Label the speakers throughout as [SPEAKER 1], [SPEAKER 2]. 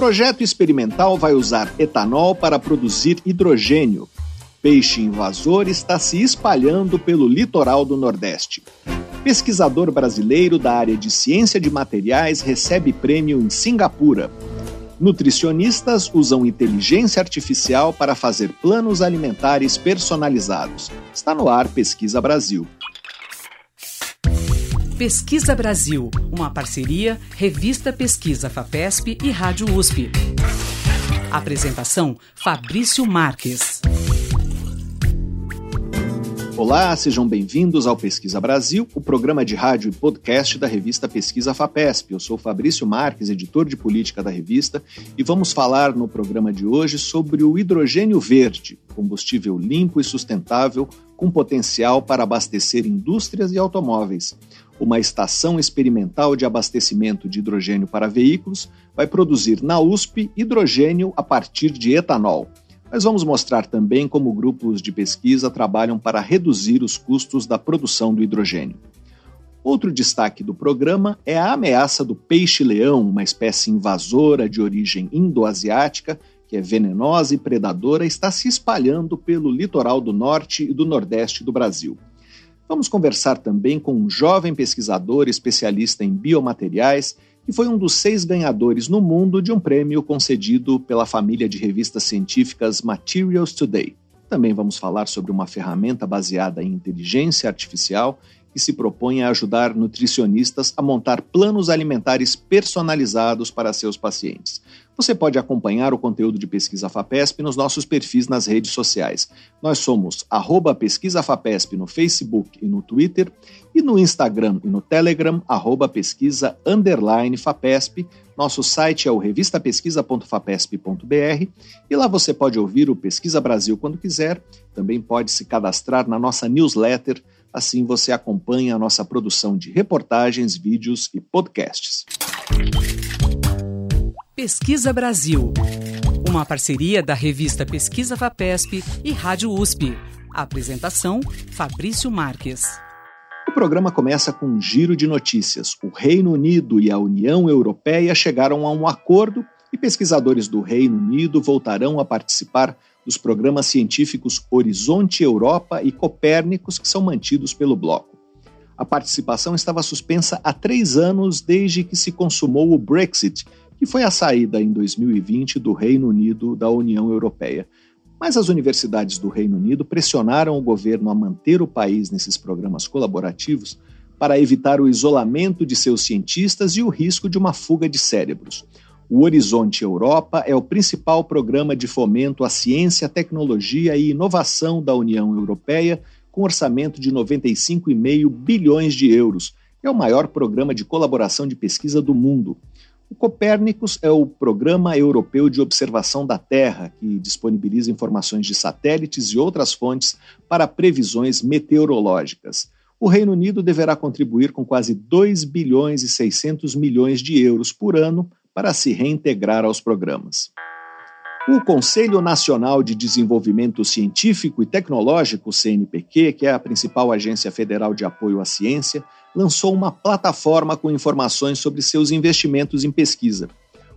[SPEAKER 1] Projeto experimental vai usar etanol para produzir hidrogênio. Peixe invasor está se espalhando pelo litoral do Nordeste. Pesquisador brasileiro da área de ciência de materiais recebe prêmio em Singapura. Nutricionistas usam inteligência artificial para fazer planos alimentares personalizados. Está no ar Pesquisa Brasil.
[SPEAKER 2] Pesquisa Brasil, uma parceria Revista Pesquisa FAPESP e Rádio USP. Apresentação Fabrício Marques.
[SPEAKER 1] Olá, sejam bem-vindos ao Pesquisa Brasil, o programa de rádio e podcast da revista Pesquisa FAPESP. Eu sou Fabrício Marques, editor de política da revista, e vamos falar no programa de hoje sobre o hidrogênio verde, combustível limpo e sustentável com potencial para abastecer indústrias e automóveis. Uma estação experimental de abastecimento de hidrogênio para veículos vai produzir na USP hidrogênio a partir de etanol. Mas vamos mostrar também como grupos de pesquisa trabalham para reduzir os custos da produção do hidrogênio. Outro destaque do programa é a ameaça do peixe-leão, uma espécie invasora de origem indo-asiática, que é venenosa e predadora, está se espalhando pelo litoral do norte e do nordeste do Brasil. Vamos conversar também com um jovem pesquisador especialista em biomateriais e foi um dos seis ganhadores no mundo de um prêmio concedido pela família de revistas científicas Materials Today. Também vamos falar sobre uma ferramenta baseada em inteligência artificial que se propõe a ajudar nutricionistas a montar planos alimentares personalizados para seus pacientes. Você pode acompanhar o conteúdo de Pesquisa FAPESP nos nossos perfis nas redes sociais. Nós somos arroba Pesquisa FAPESP no Facebook e no Twitter, e no Instagram e no Telegram, arroba pesquisa underline FAPESP. Nosso site é o revistapesquisa.fapesp.br e lá você pode ouvir o Pesquisa Brasil quando quiser. Também pode se cadastrar na nossa newsletter, assim você acompanha a nossa produção de reportagens, vídeos e podcasts.
[SPEAKER 2] Pesquisa Brasil. Uma parceria da revista Pesquisa FAPESP e Rádio USP. apresentação: Fabrício Marques.
[SPEAKER 1] O programa começa com um giro de notícias. O Reino Unido e a União Europeia chegaram a um acordo e pesquisadores do Reino Unido voltarão a participar dos programas científicos Horizonte Europa e Copérnicos, que são mantidos pelo bloco. A participação estava suspensa há três anos desde que se consumou o Brexit, que foi a saída em 2020 do Reino Unido da União Europeia. Mas as universidades do Reino Unido pressionaram o governo a manter o país nesses programas colaborativos para evitar o isolamento de seus cientistas e o risco de uma fuga de cérebros. O Horizonte Europa é o principal programa de fomento à ciência, tecnologia e inovação da União Europeia, com orçamento de 95,5 bilhões de euros. É o maior programa de colaboração de pesquisa do mundo. O Copérnicos é o Programa Europeu de Observação da Terra, que disponibiliza informações de satélites e outras fontes para previsões meteorológicas. O Reino Unido deverá contribuir com quase 2 bilhões e 600 milhões de euros por ano para se reintegrar aos programas. O Conselho Nacional de Desenvolvimento Científico e Tecnológico, CNPq, que é a principal agência federal de apoio à ciência, lançou uma plataforma com informações sobre seus investimentos em pesquisa.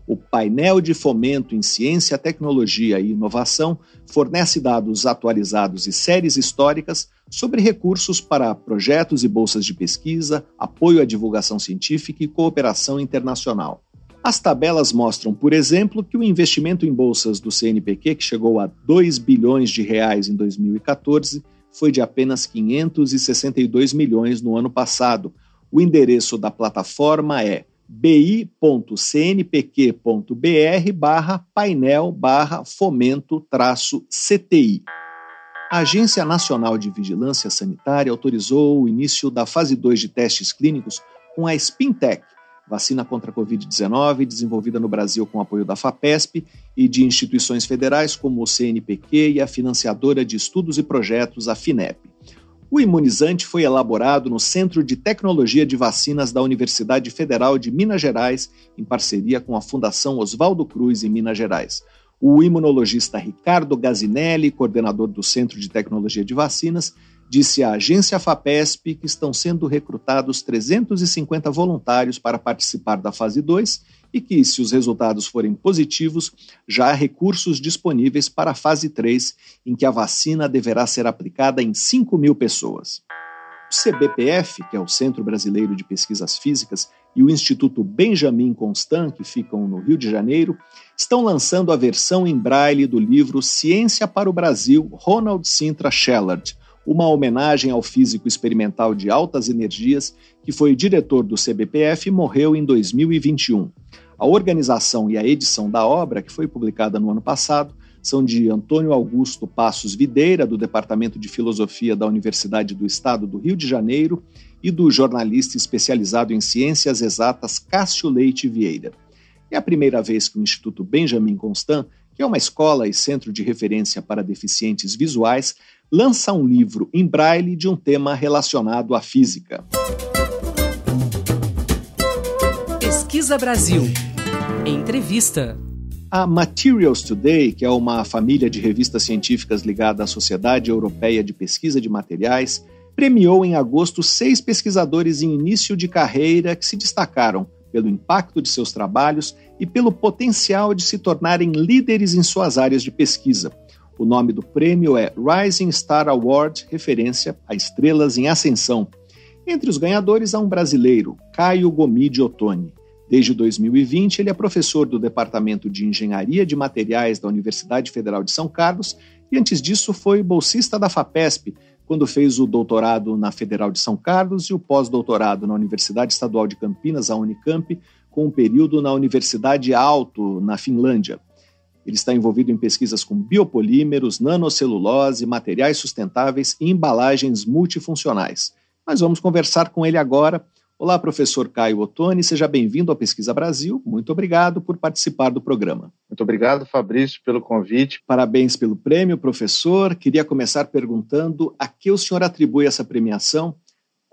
[SPEAKER 1] O painel de fomento em ciência, tecnologia e inovação fornece dados atualizados e séries históricas sobre recursos para projetos e bolsas de pesquisa, apoio à divulgação científica e cooperação internacional. As tabelas mostram, por exemplo, que o investimento em bolsas do CNPq, que chegou a 2 bilhões de reais em 2014, foi de apenas 562 milhões no ano passado. O endereço da plataforma é bi.cnpq.br barra painel barra fomento traço CTI. A Agência Nacional de Vigilância Sanitária autorizou o início da fase 2 de testes clínicos com a Spintec, vacina contra a Covid-19, desenvolvida no Brasil com apoio da FAPESP e de instituições federais como o CNPq e a financiadora de estudos e projetos, a FINEP. O imunizante foi elaborado no Centro de Tecnologia de Vacinas da Universidade Federal de Minas Gerais, em parceria com a Fundação Oswaldo Cruz, em Minas Gerais. O imunologista Ricardo Gazinelli, coordenador do Centro de Tecnologia de Vacinas, Disse a agência FAPESP que estão sendo recrutados 350 voluntários para participar da fase 2 e que, se os resultados forem positivos, já há recursos disponíveis para a fase 3, em que a vacina deverá ser aplicada em 5 mil pessoas. O CBPF, que é o Centro Brasileiro de Pesquisas Físicas, e o Instituto Benjamin Constant, que ficam no Rio de Janeiro, estão lançando a versão em braille do livro Ciência para o Brasil, Ronald Sintra Shellard, uma homenagem ao físico experimental de altas energias que foi diretor do CBPF e morreu em 2021. A organização e a edição da obra, que foi publicada no ano passado, são de Antônio Augusto Passos Videira, do Departamento de Filosofia da Universidade do Estado do Rio de Janeiro, e do jornalista especializado em ciências exatas Cássio Leite Vieira. É a primeira vez que o Instituto Benjamin Constant, que é uma escola e centro de referência para deficientes visuais, lança um livro em braille de um tema relacionado à física.
[SPEAKER 2] Pesquisa Brasil. Entrevista.
[SPEAKER 1] A Materials Today, que é uma família de revistas científicas ligada à Sociedade Europeia de Pesquisa de Materiais, premiou em agosto seis pesquisadores em início de carreira que se destacaram pelo impacto de seus trabalhos e pelo potencial de se tornarem líderes em suas áreas de pesquisa. O nome do prêmio é Rising Star Award, referência a estrelas em ascensão. Entre os ganhadores há um brasileiro, Caio Gomide Ottoni. Desde 2020, ele é professor do Departamento de Engenharia de Materiais da Universidade Federal de São Carlos e antes disso foi bolsista da FAPESP, quando fez o doutorado na Federal de São Carlos e o pós-doutorado na Universidade Estadual de Campinas, a Unicamp, com um período na Universidade Alto, na Finlândia. Ele está envolvido em pesquisas com biopolímeros, nanocelulose, materiais sustentáveis e embalagens multifuncionais. Mas vamos conversar com ele agora. Olá, professor Caio Ottoni, seja bem-vindo ao Pesquisa Brasil. Muito obrigado por participar do programa.
[SPEAKER 3] Muito obrigado, Fabrício, pelo convite.
[SPEAKER 1] Parabéns pelo prêmio, professor. Queria começar perguntando a que o senhor atribui essa premiação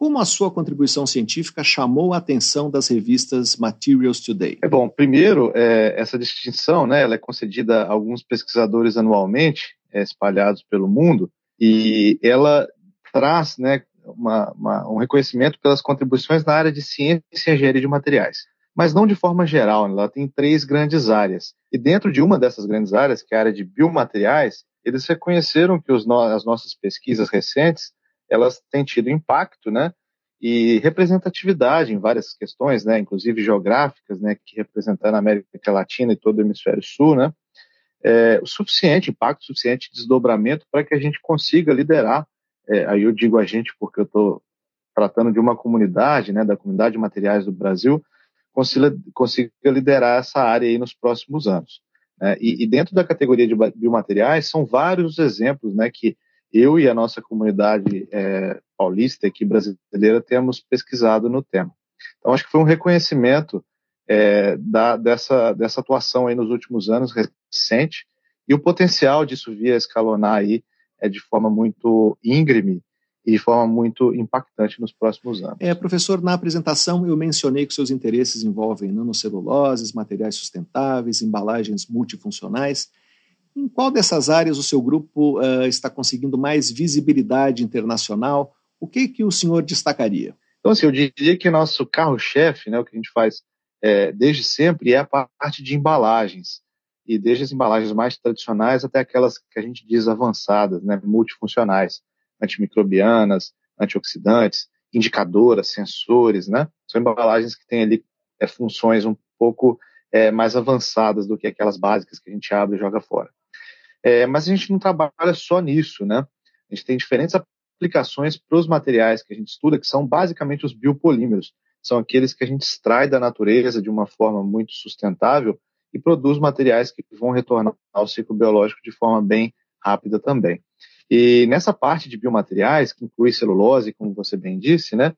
[SPEAKER 1] como a sua contribuição científica chamou a atenção das revistas Materials Today?
[SPEAKER 3] É bom, primeiro, é, essa distinção né, ela é concedida a alguns pesquisadores anualmente, é, espalhados pelo mundo, e ela traz né, uma, uma, um reconhecimento pelas contribuições na área de ciência e engenharia de materiais. Mas não de forma geral, ela tem três grandes áreas. E dentro de uma dessas grandes áreas, que é a área de biomateriais, eles reconheceram que os, as nossas pesquisas recentes elas têm tido impacto, né? E representatividade em várias questões, né? Inclusive geográficas, né? Que representando a América Latina e todo o hemisfério sul, né? É, o suficiente, impacto suficiente, desdobramento para que a gente consiga liderar. É, aí eu digo a gente porque eu estou tratando de uma comunidade, né? Da comunidade de materiais do Brasil, consiga, liderar essa área aí nos próximos anos. Né? E, e dentro da categoria de biomateriais são vários exemplos, né? Que eu e a nossa comunidade é, paulista aqui brasileira temos pesquisado no tema. Então acho que foi um reconhecimento é, da, dessa, dessa atuação aí nos últimos anos recente e o potencial disso vir a escalonar aí é de forma muito íngreme e de forma muito impactante nos próximos anos.
[SPEAKER 1] É, professor, na apresentação eu mencionei que seus interesses envolvem nanoceluloses, materiais sustentáveis, embalagens multifuncionais. Em qual dessas áreas o seu grupo uh, está conseguindo mais visibilidade internacional? O que, que o senhor destacaria?
[SPEAKER 3] Então, assim, eu diria que nosso carro-chefe, né, o que a gente faz é, desde sempre, é a parte de embalagens. E desde as embalagens mais tradicionais até aquelas que a gente diz avançadas, né, multifuncionais, antimicrobianas, antioxidantes, indicadoras, sensores, né? São embalagens que têm ali é, funções um pouco é, mais avançadas do que aquelas básicas que a gente abre e joga fora. É, mas a gente não trabalha só nisso, né? A gente tem diferentes aplicações para os materiais que a gente estuda, que são basicamente os biopolímeros. São aqueles que a gente extrai da natureza de uma forma muito sustentável e produz materiais que vão retornar ao ciclo biológico de forma bem rápida também. E nessa parte de biomateriais, que inclui celulose, como você bem disse, né?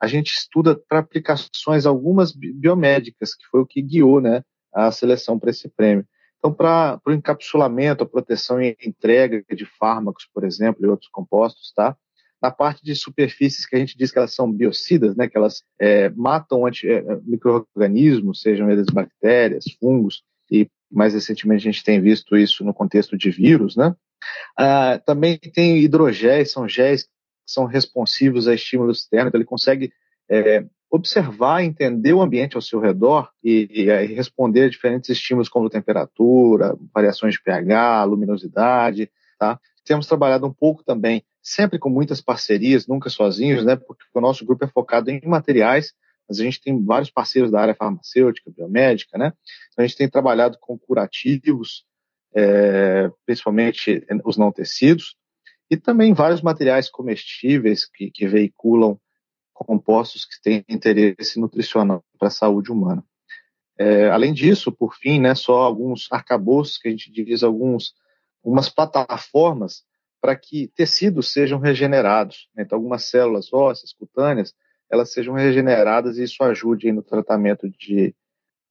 [SPEAKER 3] A gente estuda para aplicações algumas biomédicas, que foi o que guiou, né, a seleção para esse prêmio. Então, para o encapsulamento, a proteção e entrega de fármacos, por exemplo, e outros compostos, tá? Na parte de superfícies que a gente diz que elas são biocidas, né, que elas é, matam anti, é, micro-organismos, sejam eles bactérias, fungos, e mais recentemente a gente tem visto isso no contexto de vírus, né? Ah, também tem hidrogéis, são géis que são responsivos a estímulos externos, então ele consegue é, observar, entender o ambiente ao seu redor e, e, e, responder a diferentes estímulos como temperatura, variações de pH, luminosidade, tá? Temos trabalhado um pouco também, sempre com muitas parcerias, nunca sozinhos, né? Porque o nosso grupo é focado em materiais, mas a gente tem vários parceiros da área farmacêutica, biomédica, né? Então a gente tem trabalhado com curativos, é, principalmente os não tecidos, e também vários materiais comestíveis que, que veiculam compostos que têm interesse nutricional para a saúde humana. É, além disso, por fim, né, só alguns arcabouços que a gente diz, alguns, algumas plataformas para que tecidos sejam regenerados. Né? Então, algumas células ósseas, cutâneas, elas sejam regeneradas e isso ajude no tratamento de,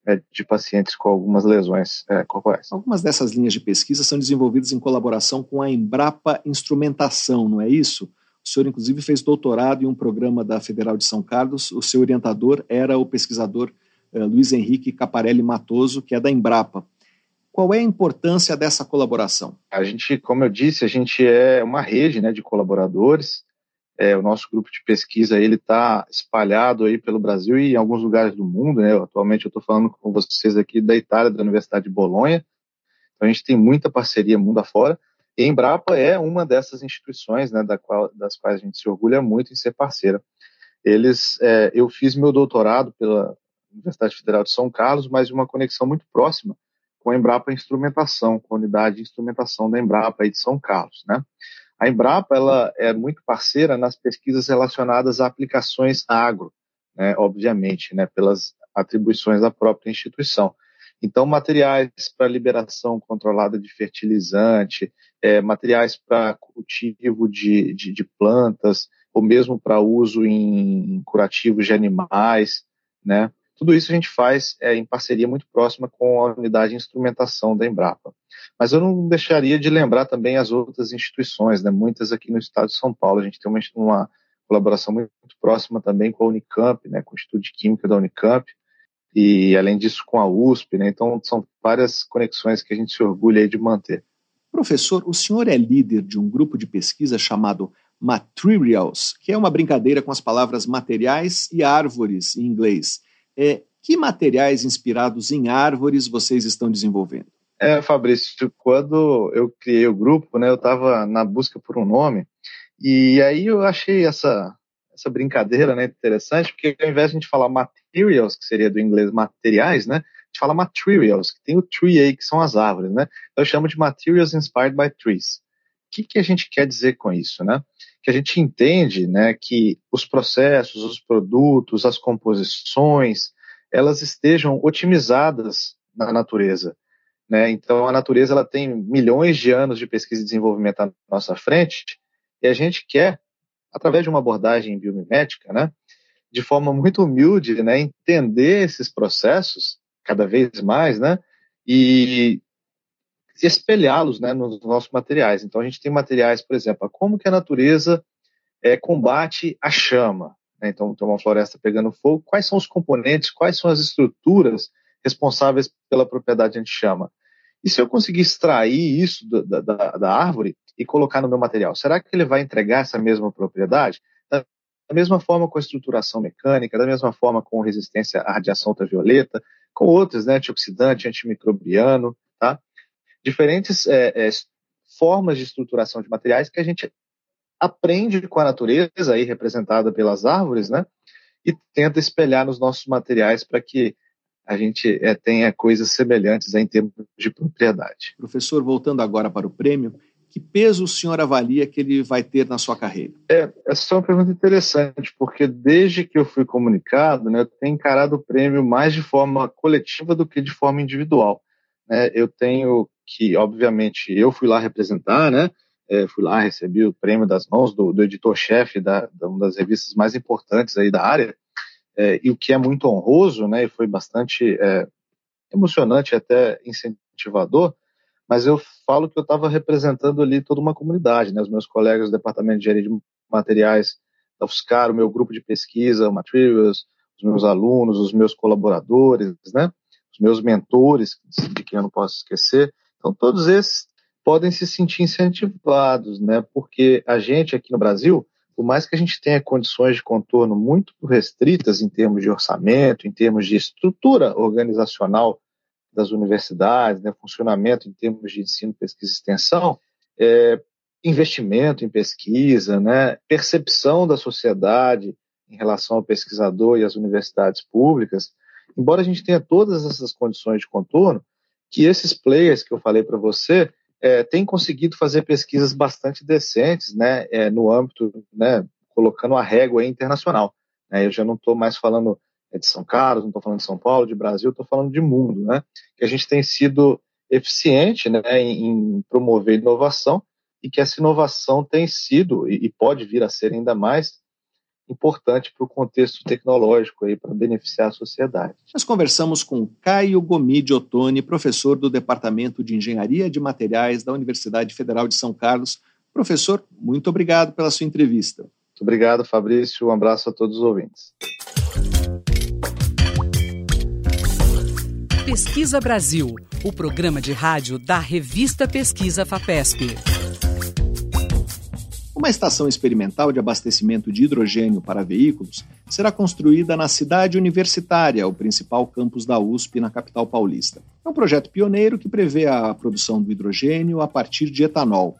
[SPEAKER 3] é, de pacientes com algumas lesões é, corporais.
[SPEAKER 1] Algumas dessas linhas de pesquisa são desenvolvidas em colaboração com a Embrapa Instrumentação, não é isso? O senhor, inclusive, fez doutorado em um programa da Federal de São Carlos. O seu orientador era o pesquisador eh, Luiz Henrique Caparelli Matoso, que é da Embrapa. Qual é a importância dessa colaboração?
[SPEAKER 3] A gente, como eu disse, a gente é uma rede né, de colaboradores. É, o nosso grupo de pesquisa ele está espalhado aí pelo Brasil e em alguns lugares do mundo. Né? Atualmente eu estou falando com vocês aqui da Itália, da Universidade de Bolonha. Então a gente tem muita parceria mundo afora. E a Embrapa é uma dessas instituições, né, da qual, das quais a gente se orgulha muito em ser parceira. Eles, é, eu fiz meu doutorado pela Universidade Federal de São Carlos, mas uma conexão muito próxima com a Embrapa Instrumentação, com a unidade de instrumentação da Embrapa aí de São Carlos, né? A Embrapa ela é muito parceira nas pesquisas relacionadas a aplicações agro, né, obviamente, né, pelas atribuições da própria instituição. Então, materiais para liberação controlada de fertilizante, é, materiais para cultivo de, de, de, plantas, ou mesmo para uso em curativos de animais, né? Tudo isso a gente faz é, em parceria muito próxima com a unidade de instrumentação da Embrapa. Mas eu não deixaria de lembrar também as outras instituições, né? muitas aqui no estado de São Paulo. A gente tem uma, uma colaboração muito, muito, próxima também com a Unicamp, né? com o Instituto de Química da Unicamp, e além disso com a USP, né? Então são várias conexões que a gente se orgulha de manter.
[SPEAKER 1] Professor, o senhor é líder de um grupo de pesquisa chamado Materials, que é uma brincadeira com as palavras materiais e árvores em inglês. É, que materiais inspirados em árvores vocês estão desenvolvendo?
[SPEAKER 3] É, Fabrício, quando eu criei o grupo, né, eu estava na busca por um nome, e aí eu achei essa, essa brincadeira né, interessante, porque ao invés de a gente falar materials, que seria do inglês materiais, né, a gente fala materials, que tem o tree aí, que são as árvores, né? Eu chamo de materials inspired by trees. O que, que a gente quer dizer com isso, né? Que a gente entende, né, que os processos, os produtos, as composições, elas estejam otimizadas na natureza, né? Então a natureza ela tem milhões de anos de pesquisa e desenvolvimento à nossa frente e a gente quer através de uma abordagem biomimética, né, de forma muito humilde, né, entender esses processos cada vez mais, né, e espelhá-los, né, nos nossos materiais. Então a gente tem materiais, por exemplo, como que a natureza é, combate a chama. Né? Então tem uma floresta pegando fogo. Quais são os componentes? Quais são as estruturas responsáveis pela propriedade anti-chama? E se eu conseguir extrair isso da, da, da árvore, e colocar no meu material? Será que ele vai entregar essa mesma propriedade? Da mesma forma com a estruturação mecânica, da mesma forma com resistência à radiação ultravioleta, com outros, né, antioxidante, antimicrobiano, tá? Diferentes é, é, formas de estruturação de materiais que a gente aprende com a natureza, aí representada pelas árvores, né? E tenta espelhar nos nossos materiais para que a gente é, tenha coisas semelhantes em termos de propriedade.
[SPEAKER 1] Professor, voltando agora para o prêmio, que peso o senhor avalia que ele vai ter na sua carreira?
[SPEAKER 3] É, essa é uma pergunta interessante, porque desde que eu fui comunicado, né, eu tenho encarado o prêmio mais de forma coletiva do que de forma individual. Né? Eu tenho que, obviamente, eu fui lá representar, né? É, fui lá, recebi o prêmio das mãos do, do editor-chefe da, da, uma das revistas mais importantes aí da área, é, e o que é muito honroso, né, e foi bastante é, emocionante até incentivador, mas eu falo que eu estava representando ali toda uma comunidade, né? Os meus colegas do Departamento de Engenharia de Materiais da UFSCar, o meu grupo de pesquisa, o Materials, os meus alunos, os meus colaboradores, né? Os meus mentores, de quem eu não posso esquecer. Então, todos esses podem se sentir incentivados, né? Porque a gente aqui no Brasil por mais que a gente tenha condições de contorno muito restritas em termos de orçamento, em termos de estrutura organizacional das universidades, né, funcionamento em termos de ensino, pesquisa e extensão, é, investimento em pesquisa, né, percepção da sociedade em relação ao pesquisador e às universidades públicas, embora a gente tenha todas essas condições de contorno, que esses players que eu falei para você é, têm conseguido fazer pesquisas bastante decentes, né, é, no âmbito, né, colocando a régua internacional. Né, eu já não estou mais falando é, de São Carlos, não estou falando de São Paulo, de Brasil, estou falando de mundo, né, que a gente tem sido eficiente, né, em, em promover inovação e que essa inovação tem sido e, e pode vir a ser ainda mais importante para o contexto tecnológico aí para beneficiar a sociedade.
[SPEAKER 1] Nós conversamos com Caio Gomide Ottoni, professor do Departamento de Engenharia de Materiais da Universidade Federal de São Carlos. Professor, muito obrigado pela sua entrevista. Muito
[SPEAKER 3] obrigado, Fabrício. Um abraço a todos os ouvintes.
[SPEAKER 2] Pesquisa Brasil, o programa de rádio da revista Pesquisa FAPESP.
[SPEAKER 1] Uma estação experimental de abastecimento de hidrogênio para veículos será construída na cidade universitária, o principal campus da USP na capital paulista. É um projeto pioneiro que prevê a produção do hidrogênio a partir de etanol.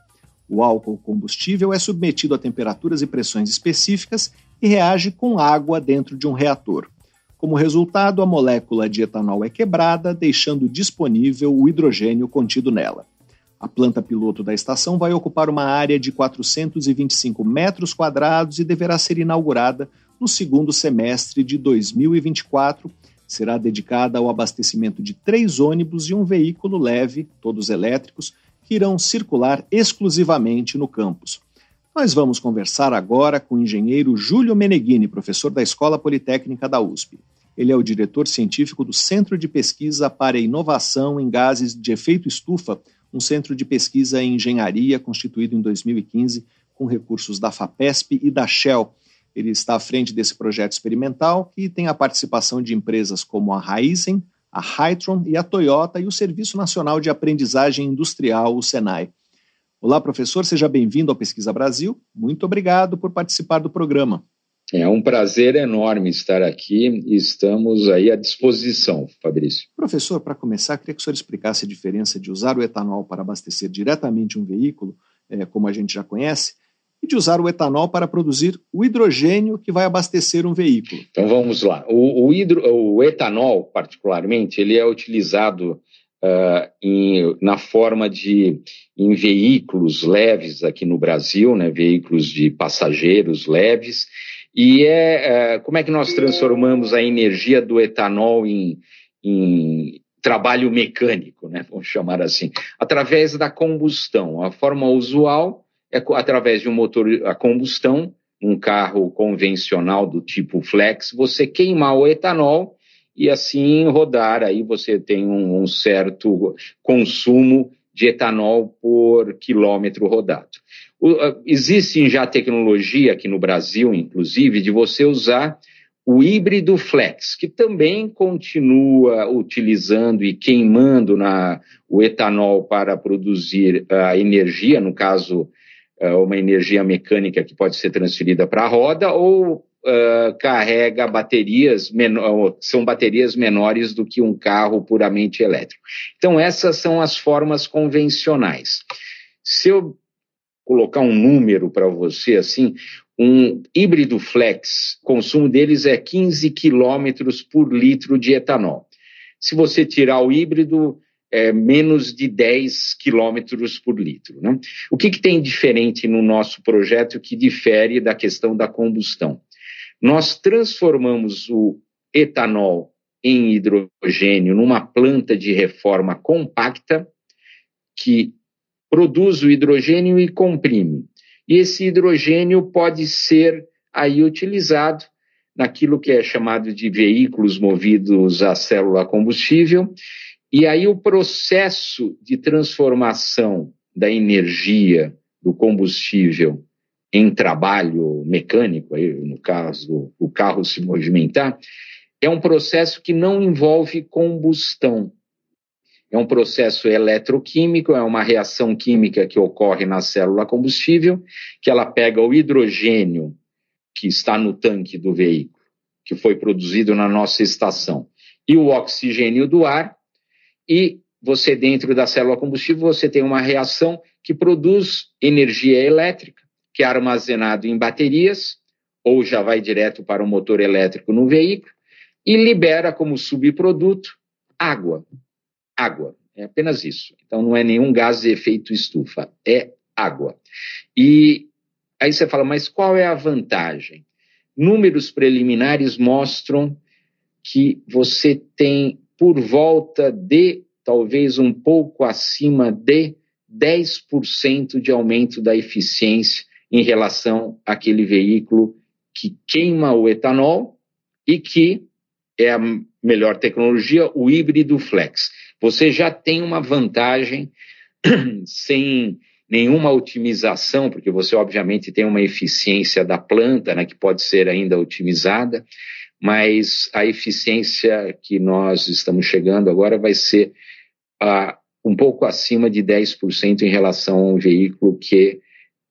[SPEAKER 1] O álcool combustível é submetido a temperaturas e pressões específicas e reage com água dentro de um reator. Como resultado, a molécula de etanol é quebrada, deixando disponível o hidrogênio contido nela. A planta piloto da estação vai ocupar uma área de 425 metros quadrados e deverá ser inaugurada no segundo semestre de 2024. Será dedicada ao abastecimento de três ônibus e um veículo leve, todos elétricos, que irão circular exclusivamente no campus. Nós vamos conversar agora com o engenheiro Júlio Meneghini, professor da Escola Politécnica da USP. Ele é o diretor científico do Centro de Pesquisa para Inovação em Gases de Efeito Estufa um centro de pesquisa em engenharia constituído em 2015 com recursos da FAPESP e da Shell. Ele está à frente desse projeto experimental que tem a participação de empresas como a Raizen, a Hytron e a Toyota e o Serviço Nacional de Aprendizagem Industrial, o SENAI. Olá, professor, seja bem-vindo ao Pesquisa Brasil. Muito obrigado por participar do programa.
[SPEAKER 4] É um prazer enorme estar aqui e estamos aí à disposição, Fabrício.
[SPEAKER 1] Professor, para começar, queria que o senhor explicasse a diferença de usar o etanol para abastecer diretamente um veículo, é, como a gente já conhece, e de usar o etanol para produzir o hidrogênio que vai abastecer um veículo.
[SPEAKER 4] Então vamos lá. O, o, hidro, o etanol, particularmente, ele é utilizado Uh, em, na forma de em veículos leves aqui no Brasil, né, veículos de passageiros leves, e é, é, como é que nós transformamos a energia do etanol em, em trabalho mecânico, né? Vamos chamar assim, através da combustão. A forma usual é através de um motor a combustão, um carro convencional do tipo flex, você queimar o etanol e assim rodar. Aí você tem um, um certo consumo de etanol por quilômetro rodado. Existe já tecnologia aqui no Brasil, inclusive, de você usar o híbrido flex, que também continua utilizando e queimando na, o etanol para produzir a energia, no caso, uma energia mecânica que pode ser transferida para a roda, ou uh, carrega baterias, são baterias menores do que um carro puramente elétrico. Então, essas são as formas convencionais. Se eu colocar um número para você assim, um híbrido flex, o consumo deles é 15 quilômetros por litro de etanol. Se você tirar o híbrido, é menos de 10 quilômetros por litro. Né? O que, que tem diferente no nosso projeto que difere da questão da combustão? Nós transformamos o etanol em hidrogênio numa planta de reforma compacta que produz o hidrogênio e comprime. E esse hidrogênio pode ser aí utilizado naquilo que é chamado de veículos movidos a célula combustível. E aí o processo de transformação da energia do combustível em trabalho mecânico, aí no caso o carro se movimentar, é um processo que não envolve combustão. É um processo eletroquímico, é uma reação química que ocorre na célula combustível, que ela pega o hidrogênio que está no tanque do veículo, que foi produzido na nossa estação, e o oxigênio do ar, e você dentro da célula combustível você tem uma reação que produz energia elétrica, que é armazenado em baterias, ou já vai direto para o motor elétrico no veículo, e libera como subproduto água. Água. É apenas isso. Então não é nenhum gás de efeito estufa, é água. E aí você fala, mas qual é a vantagem? Números preliminares mostram que você tem por volta de, talvez um pouco acima de 10% de aumento da eficiência em relação àquele veículo que queima o etanol e que é a melhor tecnologia, o híbrido flex. Você já tem uma vantagem sem nenhuma otimização, porque você obviamente tem uma eficiência da planta, né, que pode ser ainda otimizada, mas a eficiência que nós estamos chegando agora vai ser uh, um pouco acima de 10% em relação a um veículo que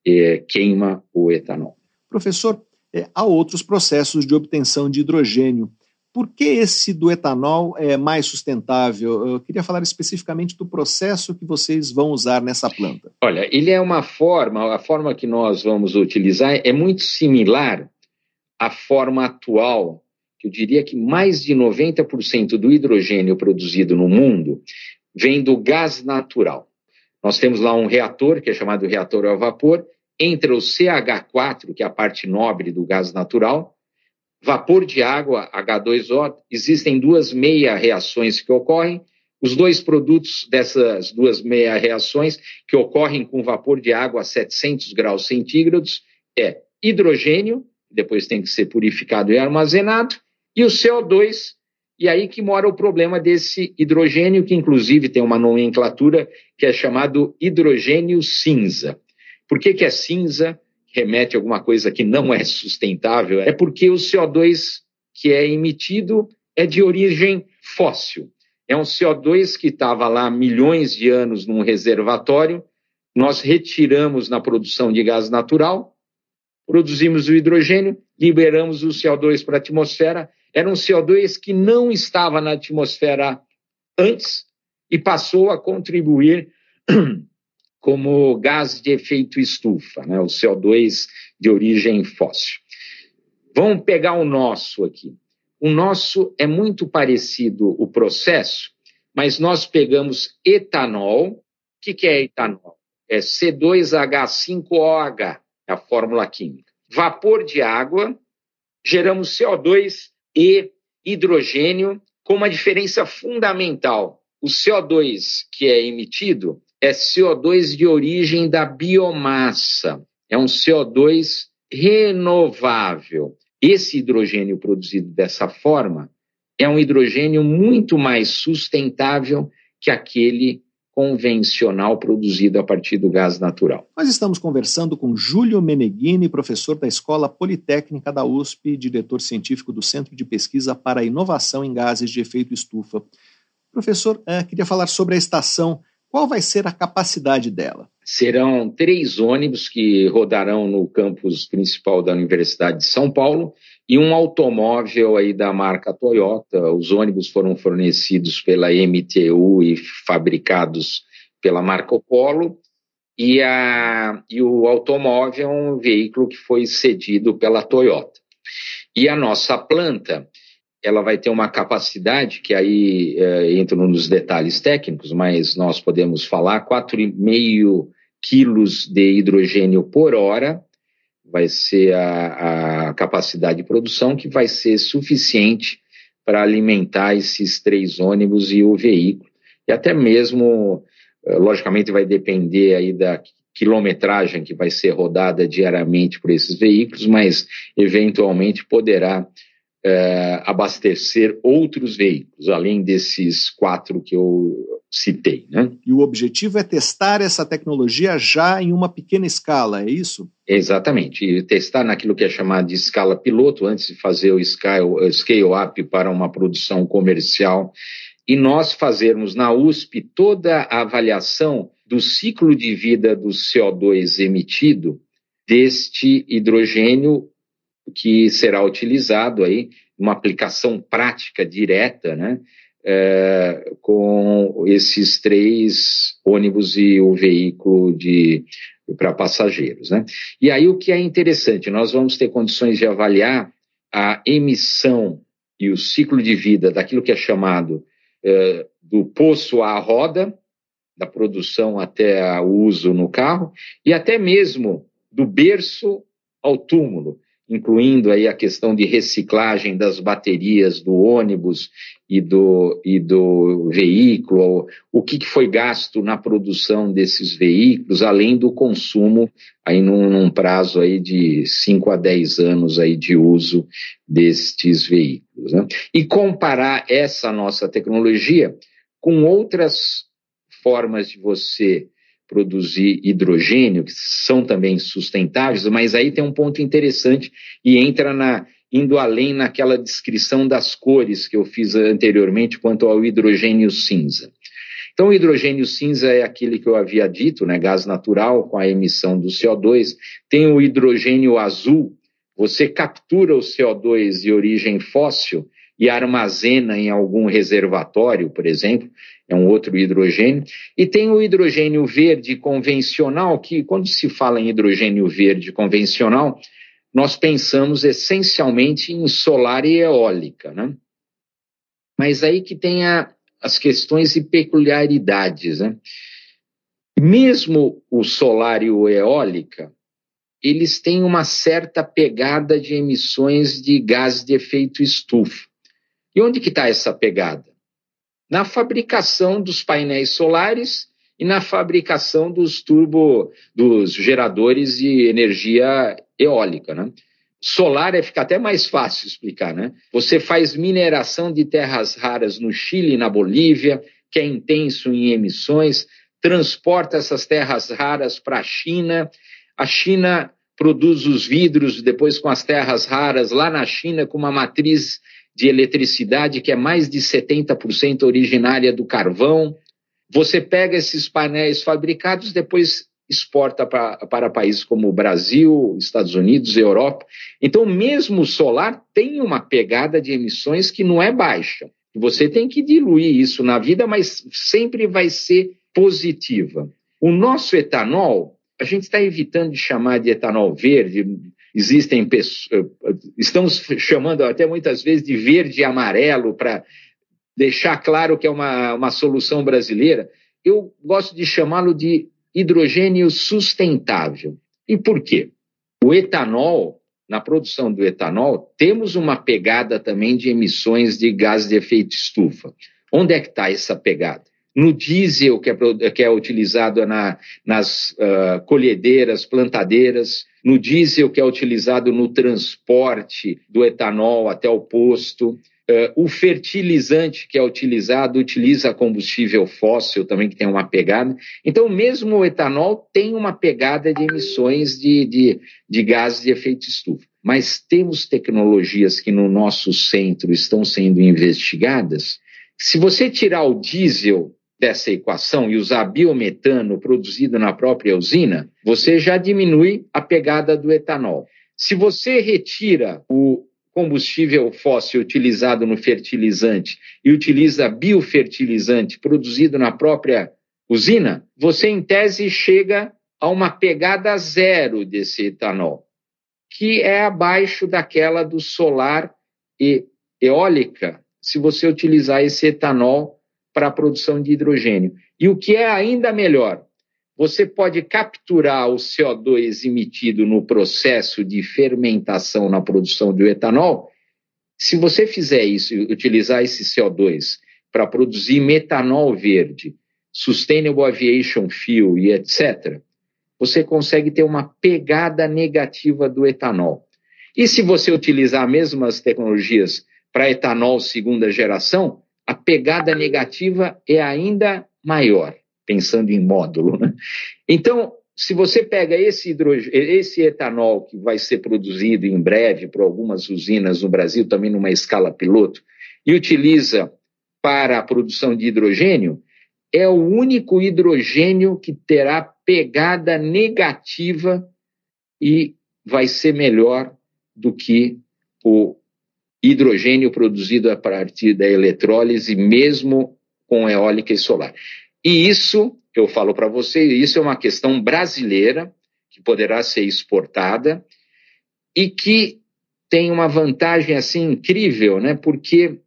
[SPEAKER 4] eh, queima o etanol.
[SPEAKER 1] Professor, eh, há outros processos de obtenção de hidrogênio. Por que esse do etanol é mais sustentável? Eu queria falar especificamente do processo que vocês vão usar nessa planta.
[SPEAKER 4] Olha, ele é uma forma, a forma que nós vamos utilizar é muito similar à forma atual, que eu diria que mais de 90% do hidrogênio produzido no mundo vem do gás natural. Nós temos lá um reator, que é chamado reator a vapor, entra o CH4, que é a parte nobre do gás natural, vapor de água, H2O, existem duas meia reações que ocorrem. Os dois produtos dessas duas meia reações que ocorrem com vapor de água a 700 graus centígrados é hidrogênio, depois tem que ser purificado e armazenado, e o CO2, e aí que mora o problema desse hidrogênio, que inclusive tem uma nomenclatura que é chamado hidrogênio cinza. Por que, que é cinza? Remete a alguma coisa que não é sustentável, é porque o CO2 que é emitido é de origem fóssil. É um CO2 que estava lá milhões de anos num reservatório, nós retiramos na produção de gás natural, produzimos o hidrogênio, liberamos o CO2 para a atmosfera. Era um CO2 que não estava na atmosfera antes e passou a contribuir como gás de efeito estufa, né, o CO2 de origem fóssil. Vamos pegar o nosso aqui. O nosso é muito parecido o processo, mas nós pegamos etanol. O que, que é etanol? É C2H5OH, é a fórmula química. Vapor de água, geramos CO2 e hidrogênio, com uma diferença fundamental. O CO2 que é emitido é CO2 de origem da biomassa. É um CO2 renovável. Esse hidrogênio produzido dessa forma é um hidrogênio muito mais sustentável que aquele convencional produzido a partir do gás natural.
[SPEAKER 1] Nós estamos conversando com Júlio Meneghini, professor da Escola Politécnica da USP diretor científico do Centro de Pesquisa para a Inovação em Gases de Efeito Estufa. Professor, eh, queria falar sobre a estação qual vai ser a capacidade dela?
[SPEAKER 4] Serão três ônibus que rodarão no campus principal da Universidade de São Paulo e um automóvel aí da marca Toyota. Os ônibus foram fornecidos pela MTU e fabricados pela Marco Polo. E, a, e o automóvel é um veículo que foi cedido pela Toyota. E a nossa planta ela vai ter uma capacidade, que aí é, entro nos detalhes técnicos, mas nós podemos falar, 4,5 quilos de hidrogênio por hora, vai ser a, a capacidade de produção que vai ser suficiente para alimentar esses três ônibus e o veículo. E até mesmo, é, logicamente, vai depender aí da quilometragem que vai ser rodada diariamente por esses veículos, mas eventualmente poderá é, abastecer outros veículos, além desses quatro que eu citei. Né?
[SPEAKER 1] E o objetivo é testar essa tecnologia já em uma pequena escala, é isso?
[SPEAKER 4] Exatamente, e testar naquilo que é chamado de escala piloto, antes de fazer o scale-up para uma produção comercial e nós fazermos na USP toda a avaliação do ciclo de vida do CO2 emitido deste hidrogênio que será utilizado aí, uma aplicação prática direta, né, é, com esses três ônibus e o veículo de para passageiros, né? E aí o que é interessante, nós vamos ter condições de avaliar a emissão e o ciclo de vida daquilo que é chamado é, do poço à roda, da produção até o uso no carro, e até mesmo do berço ao túmulo, incluindo aí a questão de reciclagem das baterias do ônibus e do, e do veículo, o que, que foi gasto na produção desses veículos, além do consumo aí num, num, prazo aí de 5 a 10 anos aí de uso destes veículos. Né? E comparar essa nossa tecnologia com outras formas de você produzir hidrogênio, que são também sustentáveis, mas aí tem um ponto interessante e entra na indo além naquela descrição das cores que eu fiz anteriormente quanto ao hidrogênio cinza. Então, o hidrogênio cinza é aquele que eu havia dito, né, gás natural com a emissão do CO2. Tem o hidrogênio azul, você captura o CO2 de origem fóssil e armazena em algum reservatório, por exemplo, é um outro hidrogênio. E tem o hidrogênio verde convencional, que quando se fala em hidrogênio verde convencional, nós pensamos essencialmente em solar e eólica, né? Mas aí que tem a, as questões e peculiaridades, né? Mesmo o solar e o eólica, eles têm uma certa pegada de emissões de gás de efeito estufa. E onde que está essa pegada? Na fabricação dos painéis solares e na fabricação dos turbo, dos geradores de energia eólica, né? Solar é fica até mais fácil explicar, né? Você faz mineração de terras raras no Chile e na Bolívia, que é intenso em emissões, transporta essas terras raras para a China. A China produz os vidros depois com as terras raras lá na China com uma matriz de eletricidade que é mais de 70% originária do carvão. Você pega esses painéis fabricados, depois exporta pra, para países como o Brasil, Estados Unidos, Europa. Então, mesmo o solar tem uma pegada de emissões que não é baixa. Você tem que diluir isso na vida, mas sempre vai ser positiva. O nosso etanol, a gente está evitando de chamar de etanol verde, existem pessoas, eh, estamos chamando até muitas vezes de verde e amarelo para deixar claro que é uma, uma solução brasileira. Eu gosto de chamá-lo de hidrogênio sustentável. E por quê? O etanol, na produção do etanol, temos uma pegada também de emissões de gás de efeito estufa. Onde é que está essa pegada? No diesel que é, que é utilizado na, nas uh, colhedeiras, plantadeiras, no diesel que é utilizado no transporte do etanol até o posto, uh, o fertilizante que é utilizado utiliza combustível fóssil também, que tem uma pegada. Então, mesmo o etanol tem uma pegada de emissões de, de, de gases de efeito estufa. Mas temos tecnologias que no nosso centro estão sendo investigadas. Se você tirar o diesel dessa equação e usar biometano produzido na própria usina, você já diminui a pegada do etanol. Se você retira o combustível fóssil utilizado no fertilizante e utiliza biofertilizante produzido na própria usina, você em tese chega a uma pegada zero desse etanol, que é abaixo daquela do solar e eólica, se você utilizar esse etanol para a produção de hidrogênio. E o que é ainda melhor, você pode capturar o CO2 emitido no processo de fermentação na produção do etanol. Se você fizer isso, utilizar esse CO2 para produzir metanol verde, Sustainable Aviation Fuel e etc., você consegue ter uma pegada negativa do etanol. E se você utilizar as mesmas tecnologias para etanol segunda geração, a pegada negativa é ainda maior, pensando em módulo. Né? Então, se você pega esse, esse etanol que vai ser produzido em breve por algumas usinas no Brasil, também numa escala piloto, e utiliza para a produção de hidrogênio é o único hidrogênio que terá pegada negativa e vai ser melhor do que o hidrogênio produzido a partir da eletrólise, mesmo com eólica e solar. E isso, eu falo para você, isso é uma questão brasileira que poderá ser exportada e que tem uma vantagem assim incrível, né? Porque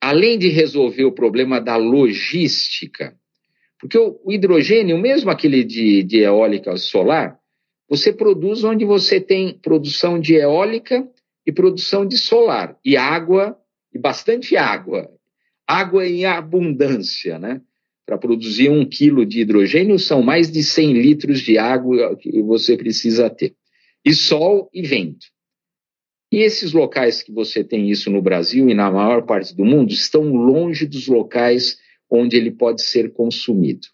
[SPEAKER 4] além de resolver o problema da logística, porque o, hidrogênio, mesmo aquele de, de eólica solar, você produz onde você tem produção de eólica e produção de solar, e água, e bastante água. Água em abundância, né? Para produzir um quilo de hidrogênio são mais de 100 litros de água que você precisa ter. E sol e vento. E esses locais que você tem isso no Brasil e na maior parte do mundo estão longe dos locais onde ele pode ser consumido.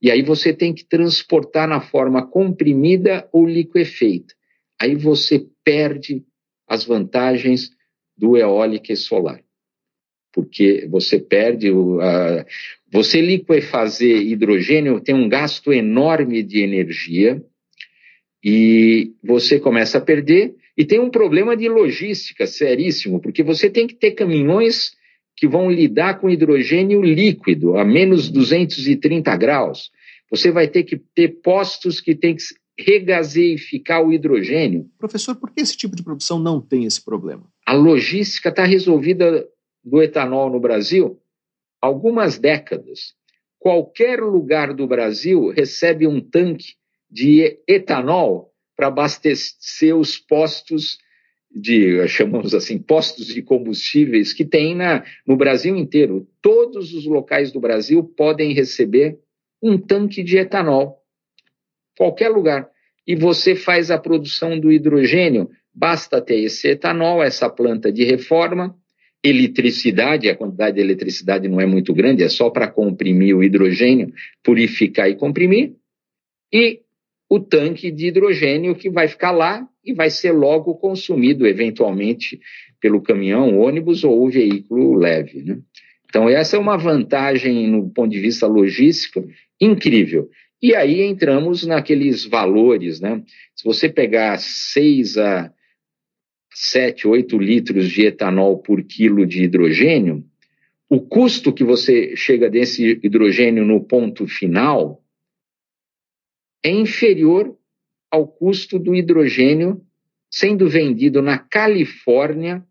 [SPEAKER 4] E aí você tem que transportar na forma comprimida ou liquefeita. Aí você perde as vantagens do eólica e solar. Porque você perde o. A, você liquefazer hidrogênio tem um gasto enorme de energia e você começa a perder e tem um problema de logística seríssimo, porque você tem que ter caminhões que vão lidar com hidrogênio líquido a menos 230 graus. Você vai ter que ter postos que tem que regazeificar o hidrogênio.
[SPEAKER 1] Professor, por que esse tipo de produção não tem esse problema?
[SPEAKER 4] A logística está resolvida do etanol no Brasil há algumas décadas. Qualquer lugar do Brasil recebe um tanque de etanol para abastecer os postos de, chamamos assim, postos de combustíveis que tem na, no Brasil inteiro. Todos os locais do Brasil podem receber um tanque de etanol. Qualquer lugar. E você faz a produção do hidrogênio. Basta ter esse etanol, essa planta de reforma, eletricidade, a quantidade de eletricidade não é muito grande, é só para comprimir o hidrogênio, purificar e comprimir. E o tanque de hidrogênio que vai ficar lá e vai ser logo consumido, eventualmente, pelo caminhão, ônibus ou veículo leve. Né? Então, essa é uma vantagem, no ponto de vista logístico, incrível. E aí entramos naqueles valores, né? Se você pegar 6 a 7, 8 litros de etanol por quilo de hidrogênio, o custo que você chega desse hidrogênio no ponto final é inferior ao custo do hidrogênio sendo vendido na Califórnia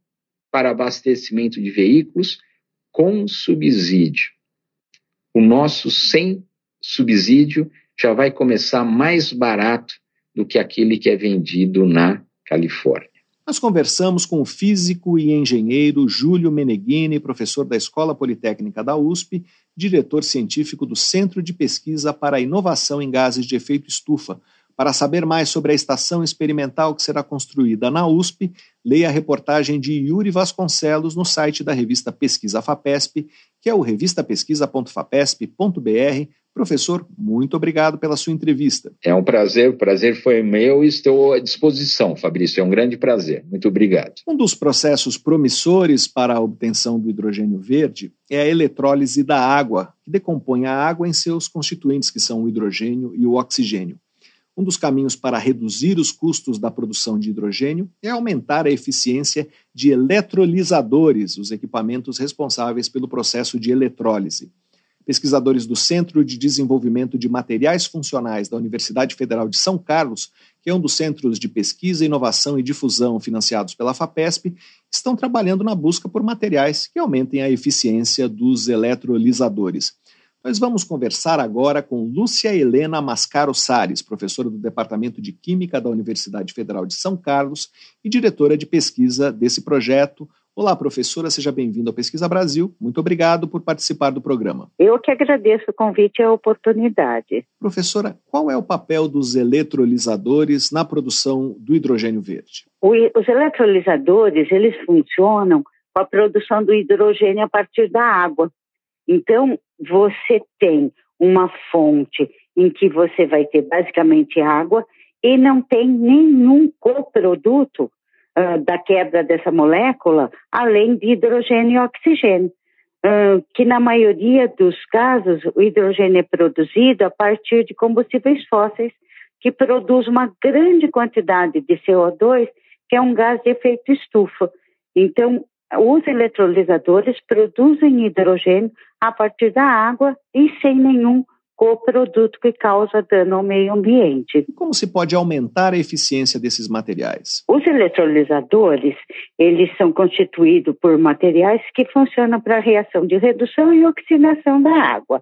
[SPEAKER 4] para abastecimento de veículos com subsídio. O nosso sem subsídio já vai começar mais barato do que aquele que é vendido na Califórnia.
[SPEAKER 1] Nós conversamos com o físico e engenheiro Júlio Meneghini, professor da Escola Politécnica da USP, diretor científico do Centro de Pesquisa para a Inovação em Gases de Efeito Estufa. Para saber mais sobre a estação experimental que será construída na USP, leia a reportagem de Yuri Vasconcelos no site da revista Pesquisa FAPESP, que é o revistapesquisa.fapesp.br Professor, muito obrigado pela sua entrevista.
[SPEAKER 4] É um prazer, o prazer foi meu e estou à disposição, Fabrício. É um grande prazer. Muito obrigado.
[SPEAKER 1] Um dos processos promissores para a obtenção do hidrogênio verde é a eletrólise da água, que decompõe a água em seus constituintes, que são o hidrogênio e o oxigênio. Um dos caminhos para reduzir os custos da produção de hidrogênio é aumentar a eficiência de eletrolisadores, os equipamentos responsáveis pelo processo de eletrólise. Pesquisadores do Centro de Desenvolvimento de Materiais Funcionais da Universidade Federal de São Carlos, que é um dos centros de pesquisa, inovação e difusão financiados pela FAPESP, estão trabalhando na busca por materiais que aumentem a eficiência dos eletrolisadores. Nós vamos conversar agora com Lúcia Helena Mascaro Salles, professora do Departamento de Química da Universidade Federal de São Carlos e diretora de pesquisa desse projeto, Olá, professora, seja bem-vinda ao Pesquisa Brasil. Muito obrigado por participar do programa.
[SPEAKER 5] Eu que agradeço o convite e a oportunidade.
[SPEAKER 1] Professora, qual é o papel dos eletrolisadores na produção do hidrogênio verde?
[SPEAKER 5] Os eletrolisadores, eles funcionam com a produção do hidrogênio a partir da água. Então, você tem uma fonte em que você vai ter basicamente água e não tem nenhum coproduto uh, da quebra dessa molécula, além de hidrogênio e oxigênio. uh, que na maioria dos casos o hidrogênio é produzido a partir de combustíveis fósseis que produz uma grande quantidade de CO2, que é um gás de efeito estufa. Então, os eletrolisadores produzem hidrogênio a partir da água e sem nenhum coproduto que causa dano ao meio ambiente.
[SPEAKER 1] Como se pode aumentar a eficiência desses materiais?
[SPEAKER 5] Os eletrolisadores, eles são constituídos por materiais que funcionam para reação de redução e oxidação da água.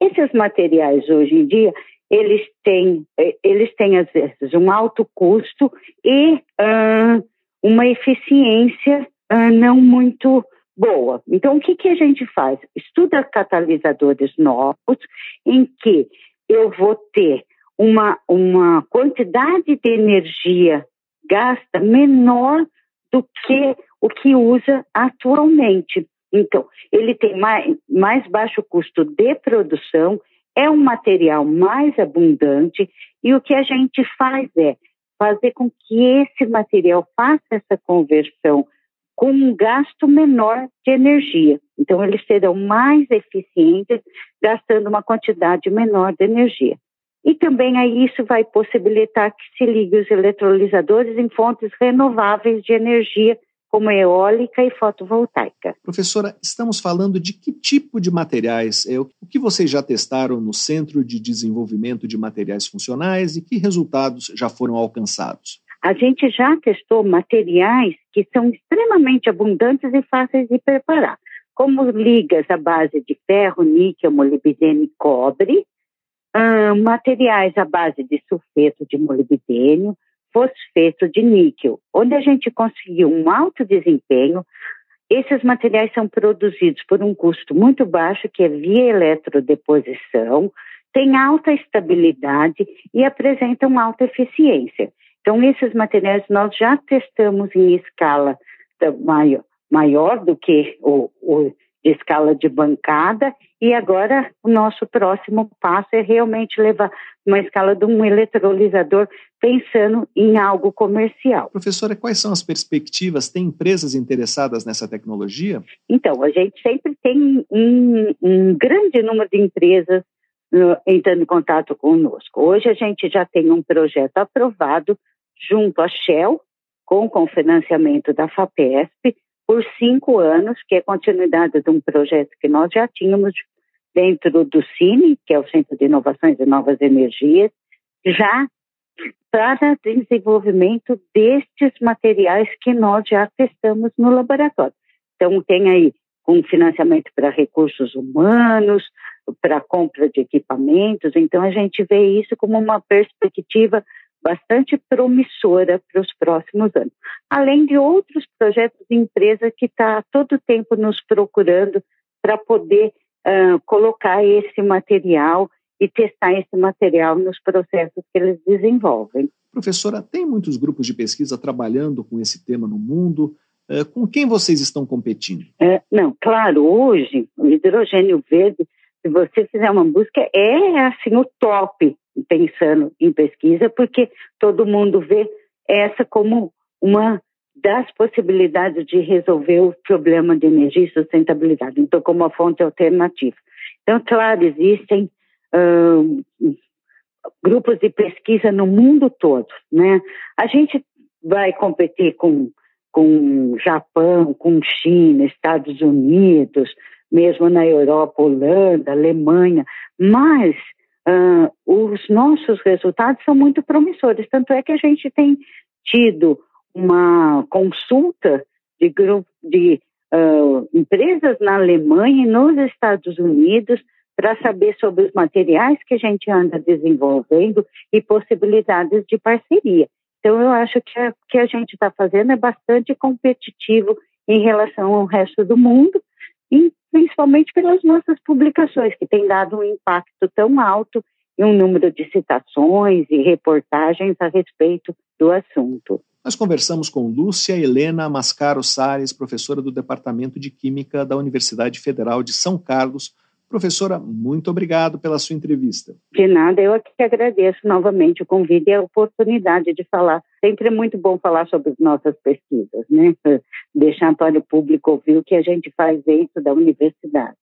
[SPEAKER 5] Esses materiais hoje em dia, eles têm, eh, eles têm às vezes um alto custo e uh, uma eficiência uh, não muito boa. Então, o que, que a gente faz? Estuda catalisadores novos em que eu vou ter uma, uma quantidade de energia gasta menor do que o que usa atualmente. Então, ele tem mais, mais baixo custo de produção, é um material mais abundante e o que a gente faz é fazer com que esse material faça essa conversão com um gasto menor de energia. Então, eles serão mais eficientes, gastando uma quantidade menor de energia. E também aí isso vai possibilitar que se ligue os eletrolisadores em fontes renováveis de energia, como eólica e fotovoltaica.
[SPEAKER 1] Professora, estamos falando de que tipo de materiais? É, o que vocês já testaram no Centro de Desenvolvimento de Materiais Funcionais e que resultados já foram alcançados?
[SPEAKER 5] A gente já testou materiais que são extremamente abundantes e fáceis de preparar, como ligas à base de ferro, níquel, molibdênio e cobre, hum, materiais à base de sulfeto de molibdênio, fosfeto de níquel, onde a gente conseguiu um alto desempenho. Esses materiais são produzidos por um custo muito baixo, que é via eletrodeposição, têm alta estabilidade e apresentam alta eficiência. Então, esses materiais nós já testamos em escala maior, maior do que o, o de escala de bancada e agora o nosso próximo passo é realmente levar uma escala de um eletrolisador pensando em algo comercial.
[SPEAKER 1] Professora, quais são as perspectivas? Tem empresas interessadas nessa tecnologia?
[SPEAKER 5] Então, a gente sempre tem um, um grande número de empresas entrando em contato conosco. Hoje a gente já tem um projeto aprovado junto à Shell, com, com financiamento da FAPESP, por cinco anos, que é continuidade de um projeto que nós já tínhamos dentro do CINE, que é o Centro de Inovações e Novas Energias, já para desenvolvimento destes materiais que nós já testamos no laboratório. Então, tem aí com financiamento para recursos humanos, para compra de equipamentos. Então, a gente vê isso como uma perspectiva bastante promissora para os próximos anos. Além de outros projetos de empresa que está todo tempo nos procurando para poder uh, colocar esse material e testar esse material nos processos que eles desenvolvem.
[SPEAKER 1] Professora, tem muitos grupos de pesquisa trabalhando com esse tema no mundo. Uh, com quem vocês estão competindo?
[SPEAKER 5] Uh, não, claro, hoje o hidrogênio verde, se você fizer uma busca, é assim o top pensando em pesquisa, porque todo mundo vê essa como uma das possibilidades de resolver o problema de energia e sustentabilidade, então como uma fonte alternativa. Então, claro, existem uh, grupos de pesquisa no mundo todo, né? A gente vai competir com com Japão, com China, Estados Unidos, mesmo na Europa, Holanda, Alemanha, mas uh, os nossos resultados são muito promissores. Tanto é que a gente tem tido uma consulta de, grupo, de uh, empresas na Alemanha e nos Estados Unidos para saber sobre os materiais que a gente anda desenvolvendo e possibilidades de parceria. Então, eu acho que o que a gente está fazendo é bastante competitivo em relação ao resto do mundo e principalmente pelas nossas publicações, que têm dado um impacto tão alto e um número de citações e reportagens a respeito do assunto.
[SPEAKER 1] Nós conversamos com Lúcia Helena Mascaro Salles, professora do Departamento de Química da Universidade Federal de São Carlos, Professora, muito obrigado pela sua entrevista.
[SPEAKER 5] De nada, eu aqui agradeço novamente o convite e a oportunidade de falar. Sempre é muito bom falar sobre as nossas pesquisas, né? Deixar para o público ouvir o que a gente faz dentro da universidade.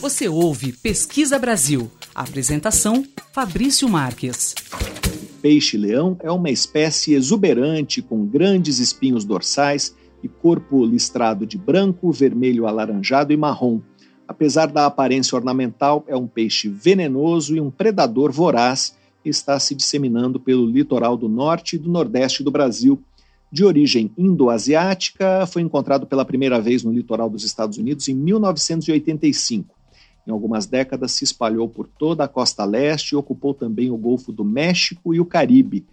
[SPEAKER 2] Você ouve Pesquisa Brasil. Apresentação: Fabrício Marques.
[SPEAKER 1] Peixe-leão é uma espécie exuberante com grandes espinhos dorsais e corpo listrado de branco, vermelho alaranjado e marrom. Apesar da aparência ornamental, é um peixe venenoso e um predador voraz e está se disseminando pelo litoral do norte e do nordeste do Brasil. De origem indo-asiática, foi encontrado pela primeira vez no litoral dos Estados Unidos em 1985. Em algumas décadas se espalhou por toda a costa leste e ocupou também o Golfo do México e o Caribe.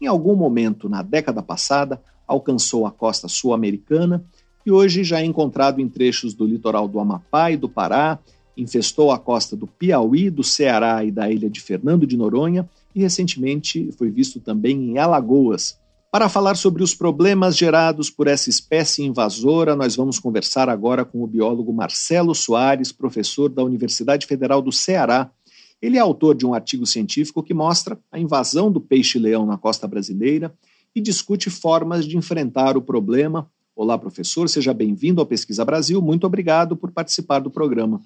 [SPEAKER 1] Em algum momento na década passada, alcançou a costa sul-americana e hoje já é encontrado em trechos do litoral do Amapá e do Pará, infestou a costa do Piauí, do Ceará e da ilha de Fernando de Noronha e recentemente foi visto também em Alagoas. Para falar sobre os problemas gerados por essa espécie invasora, nós vamos conversar agora com o biólogo Marcelo Soares, professor da Universidade Federal do Ceará. Ele é autor de um artigo científico que mostra a invasão do peixe-leão na costa brasileira e discute formas de enfrentar o problema. Olá, professor, seja bem-vindo ao Pesquisa Brasil. Muito obrigado por participar do programa.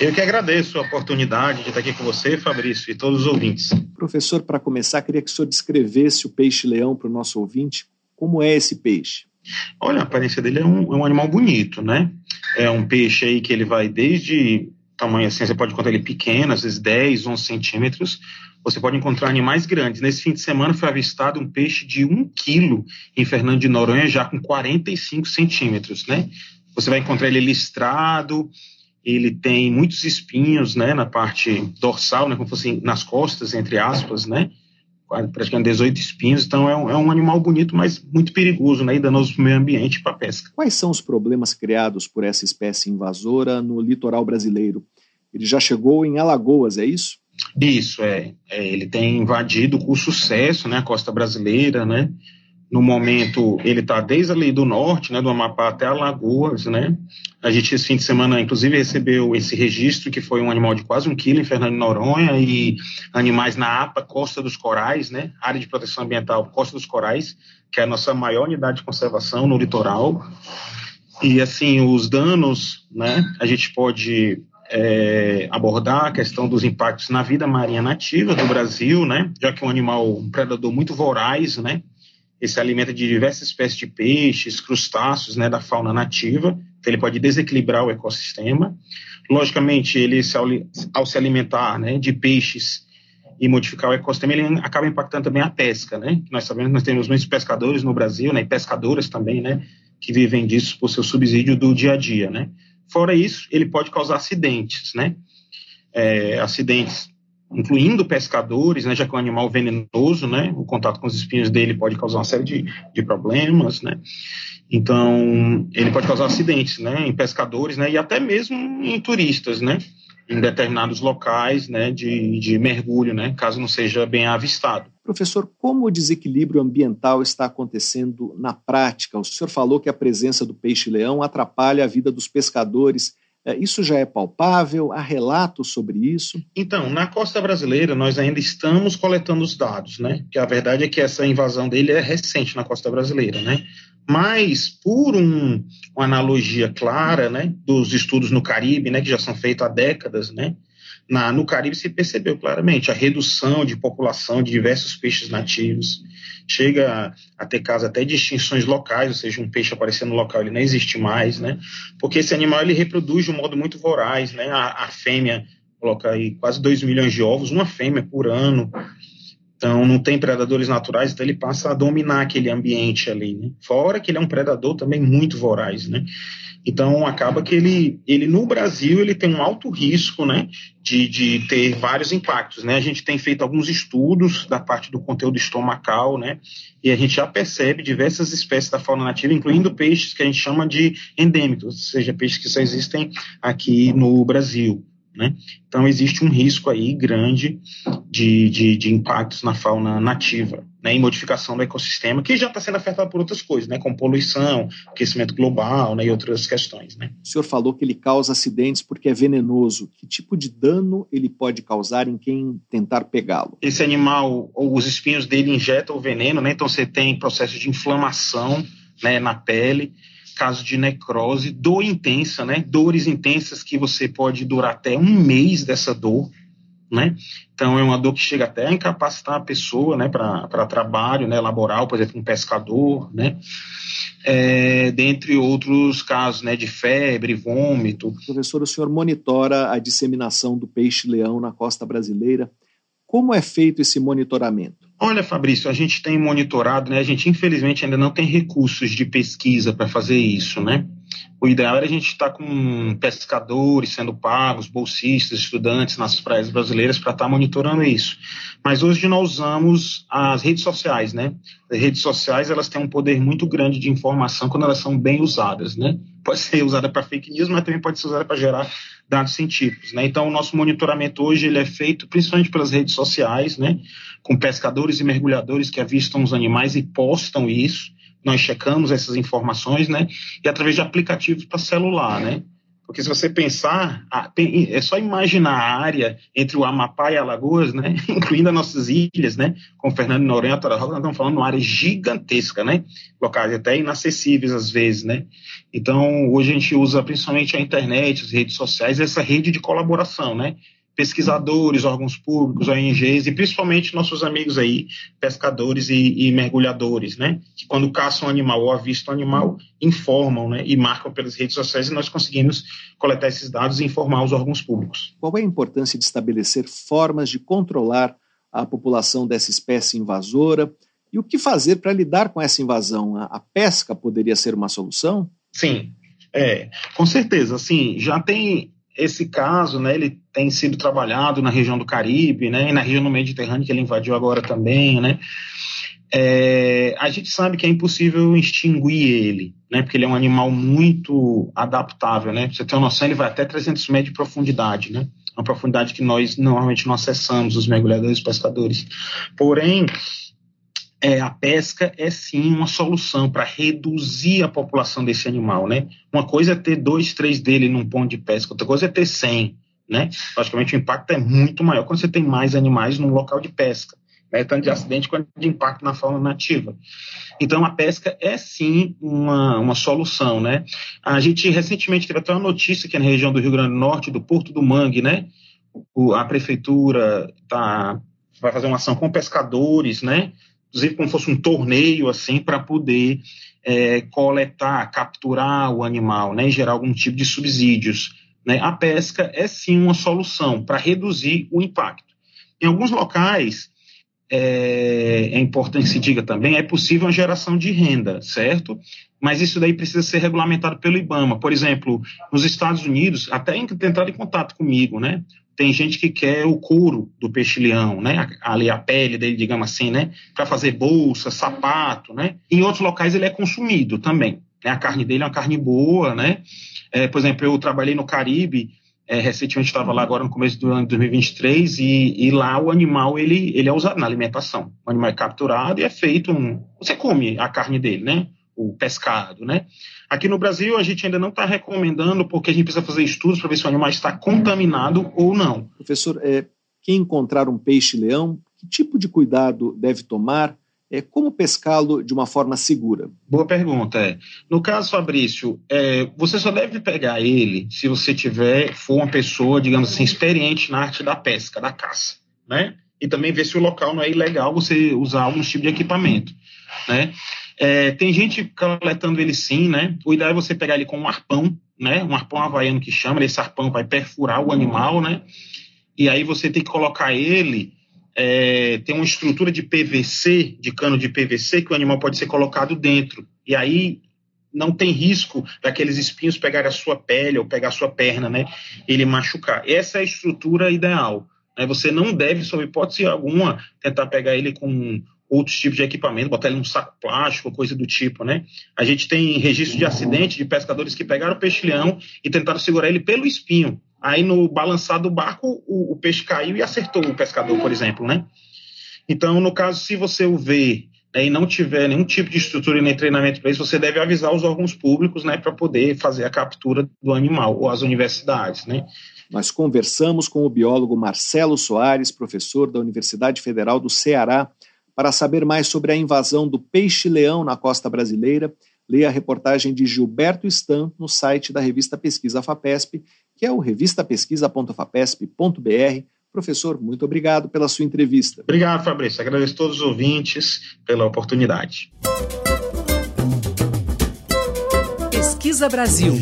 [SPEAKER 6] Eu que agradeço a oportunidade de estar aqui com você, Fabrício, e todos os ouvintes.
[SPEAKER 1] Professor, para começar, queria que o senhor descrevesse o peixe-leão para o nosso ouvinte. Como é esse peixe?
[SPEAKER 6] Olha, a aparência dele é um, é um animal bonito, né? É um peixe aí que ele vai desde tamanho assim, você pode encontrar ele pequeno, às vezes 10, 11 centímetros, você pode encontrar animais grandes. Nesse fim de semana foi avistado um peixe de 1 quilo em Fernando de Noronha, já com 45 centímetros, né? Você vai encontrar ele listrado, ele tem muitos espinhos, né, na parte dorsal, né, como fosse nas costas, entre aspas, né? praticamente 18 espinhos, então é um, é um, animal bonito, mas muito perigoso, né, e danoso para o meio ambiente e para a pesca.
[SPEAKER 1] Quais são os problemas criados por essa espécie invasora no litoral brasileiro? Ele já chegou em Alagoas, é isso?
[SPEAKER 6] Isso, é. é ele tem invadido com sucesso né, a costa brasileira, né? No momento, ele está desde ali do norte, né, do Amapá até Alagoas, né? A gente, esse fim de semana, inclusive, recebeu esse registro, que foi um animal de quase um quilo em Fernando de Noronha, e animais na APA, Costa dos Corais, né? Área de Proteção Ambiental Costa dos Corais, que é a nossa maior unidade de conservação no litoral. E, assim, os danos, né? A gente pode é, abordar a questão dos impactos na vida marinha nativa do Brasil, né? Já que é um animal, um predador muito voraz, né? Ele se alimenta de diversas espécies de peixes, crustáceos, né, da fauna nativa, então ele pode desequilibrar o ecossistema. Logicamente, ele ao se alimentar, né, de peixes e modificar o ecossistema, ele acaba impactando também a pesca, né? Nós sabemos que nós temos muitos pescadores no Brasil, né, e pescadoras também, né, que vivem disso por seu subsídio do dia a dia, né? Fora isso, ele pode causar acidentes, né? É, acidentes incluindo pescadores, né, já que é um animal venenoso, né, o contato com os espinhos dele pode causar uma série de, de problemas, né, então ele pode causar acidentes, né, em pescadores, né, e até mesmo em turistas, né, em determinados locais, né, de, de mergulho, né, caso não seja bem avistado.
[SPEAKER 1] Professor, como o desequilíbrio ambiental está acontecendo na prática? O senhor falou que a presença do peixe-leão atrapalha a vida dos pescadores. É, isso já é palpável? Há relatos sobre isso?
[SPEAKER 6] Então, na costa brasileira, nós ainda estamos coletando os dados, né? Que a verdade é que essa invasão dele é recente na costa brasileira, né? Mas, por um, uma analogia clara, né, dos estudos no Caribe, né, que já são feitos há décadas, né? Na, no Caribe se percebeu claramente a redução de população de diversos peixes nativos. Chega a, ter casos até de extinções locais, ou seja, um peixe aparecendo no local ele não existe mais, né? Porque esse animal ele reproduz de um modo muito voraz, né? A, a fêmea coloca aí quase 2 milhões de ovos, uma fêmea por ano. Então, não tem predadores naturais, então ele passa a dominar aquele ambiente ali, né? Fora que ele é um predador também muito voraz, né? Então acaba que ele, ele no Brasil ele tem um alto risco, né, de, de ter vários impactos, né? A gente tem feito alguns estudos da parte do conteúdo estomacal, né, e a gente já percebe diversas espécies da fauna nativa, incluindo peixes que a gente chama de endêmicos, ou seja, peixes que só existem aqui no Brasil. Né? Então, existe um risco aí grande de, de, de impactos na fauna nativa né, e modificação do ecossistema, que já está sendo afetado por outras coisas, né, como poluição, aquecimento global né, e outras questões. Né.
[SPEAKER 1] O senhor falou que ele causa acidentes porque é venenoso. Que tipo de dano ele pode causar em quem tentar pegá-lo?
[SPEAKER 6] Esse animal, os espinhos dele injetam o veneno, né, então você tem processo de inflamação né, na pele, caso de necrose, dor intensa, né? Dores intensas que você pode durar até um mês dessa dor, né? Então é uma dor que chega até a incapacitar a pessoa, né, para trabalho, né, laboral, por exemplo, um pescador, né? É, dentre outros casos, né, de febre, vômito.
[SPEAKER 1] Professor, o senhor monitora a disseminação do peixe-leão na costa brasileira. Como é feito esse monitoramento?
[SPEAKER 6] Olha, Fabrício, a gente tem monitorado, né? A gente infelizmente ainda não tem recursos de pesquisa para fazer isso, né? O ideal era a gente estar tá com pescadores sendo pagos, bolsistas, estudantes nas praias brasileiras para estar tá monitorando isso. Mas hoje nós usamos as redes sociais, né? As redes sociais elas têm um poder muito grande de informação quando elas são bem usadas, né? Pode ser usada para fake news, mas também pode ser usada para gerar dados científicos, né? Então o nosso monitoramento hoje ele é feito principalmente pelas redes sociais, né? Com pescadores e mergulhadores que avistam os animais e postam isso nós checamos essas informações, né? E através de aplicativos para celular, né? Porque se você pensar, é só imaginar a área entre o Amapá e Alagoas, né? Incluindo as nossas ilhas, né? Com Fernando Noronha, nós estamos falando de uma área gigantesca, né? Locais até inacessíveis às vezes, né? Então, hoje a gente usa principalmente a internet, as redes sociais, essa rede de colaboração, né? Pesquisadores, órgãos públicos, ONGs e principalmente nossos amigos aí, pescadores e, e mergulhadores, né? Que quando caçam um animal ou avistam animal, informam, né? E marcam pelas redes sociais e nós conseguimos coletar esses dados e informar os órgãos públicos.
[SPEAKER 1] Qual é a importância de estabelecer formas de controlar a população dessa espécie invasora? E o que fazer para lidar com essa invasão? A pesca poderia ser uma solução?
[SPEAKER 6] Sim, é, com certeza. Assim, já tem esse caso, né, ele tem sido trabalhado na região do Caribe, né, e na região do Mediterrâneo que ele invadiu agora também, né. É, a gente sabe que é impossível extinguir ele, né, porque ele é um animal muito adaptável, né. Você ter uma noção, ele vai até 300 metros de profundidade, né. Uma profundidade que nós normalmente não acessamos, os mergulhadores e pescadores. Porém, é, a pesca é sim uma solução para reduzir a população desse animal, né? Uma coisa é ter dois, três dele num ponto de pesca, outra coisa é ter cem, né? Logicamente o impacto é muito maior quando você tem mais animais num local de pesca, né? Tanto de acidente quanto de impacto na fauna nativa. Então a pesca é sim uma, uma solução, né? A gente recentemente teve até uma notícia aqui na região do Rio Grande do Norte, do Porto do Mangue, né? O, a prefeitura tá, vai fazer uma ação com pescadores, né? Inclusive como fosse um torneio assim para poder é, coletar, capturar o animal, né, e gerar algum tipo de subsídios. Né? A pesca é sim uma solução para reduzir o impacto. Em alguns locais é, é, importante se diga também, é possível a geração de renda, certo? Mas isso daí precisa ser regulamentado pelo IBAMA. Por exemplo, nos Estados Unidos, até entraram em contato comigo, né? Tem gente que quer o couro do peixe-leão, né? Ali a pele dele, digamos assim, né? Para fazer bolsa, sapato, né? Em outros locais ele é consumido também. Né? A carne dele é uma carne boa, né? É, por exemplo, eu trabalhei no Caribe, é, recentemente estava lá agora no começo do ano de 2023 e, e, lá o animal ele, ele é usado na alimentação. O animal é capturado e é feito um... Você come a carne dele, né? O pescado, né? Aqui no Brasil a gente ainda não está recomendando porque a gente precisa fazer estudos para ver se o animal está contaminado ou não.
[SPEAKER 1] Professor, é, quem encontrar um peixe-leão, que tipo de cuidado deve tomar? É, como pescá-lo de uma forma segura?
[SPEAKER 6] Boa pergunta. É. No caso, Fabrício, é, você só deve pegar ele se você tiver, for uma pessoa, digamos assim, experiente na arte da pesca, da caça, né? E também ver se o local não é ilegal você usar algum tipo de equipamento, né? É, tem gente coletando ele sim, né? O ideal é você pegar ele com um arpão, né? Um arpão havaiano que chama, esse arpão vai perfurar o animal, né? E aí você tem que colocar ele, é, tem uma estrutura de PVC, de cano de PVC, que o animal pode ser colocado dentro. E aí não tem risco daqueles espinhos pegar a sua pele ou pegar a sua perna, né? Ele machucar. Essa é a estrutura ideal. Né? Você não deve, sob hipótese alguma, tentar pegar ele com outros tipos de equipamento, botar ele num saco plástico, coisa do tipo, né? A gente tem registro de acidente de pescadores que pegaram o peixe-leão e tentaram segurar ele pelo espinho. Aí no balançar do barco, o, o peixe caiu e acertou o pescador, por exemplo, né? Então, no caso, se você o vê né, e não tiver nenhum tipo de estrutura nem treinamento para isso, você deve avisar os órgãos públicos, né, para poder fazer a captura do animal ou as universidades, né?
[SPEAKER 1] Nós conversamos com o biólogo Marcelo Soares, professor da Universidade Federal do Ceará, para saber mais sobre a invasão do peixe-leão na costa brasileira. Leia a reportagem de Gilberto Stan no site da revista Pesquisa FAPESP, que é o revistapesquisa.fapesp.br Professor, muito obrigado pela sua entrevista.
[SPEAKER 6] Obrigado, Fabrício. Agradeço a todos os ouvintes pela oportunidade.
[SPEAKER 2] Pesquisa Brasil.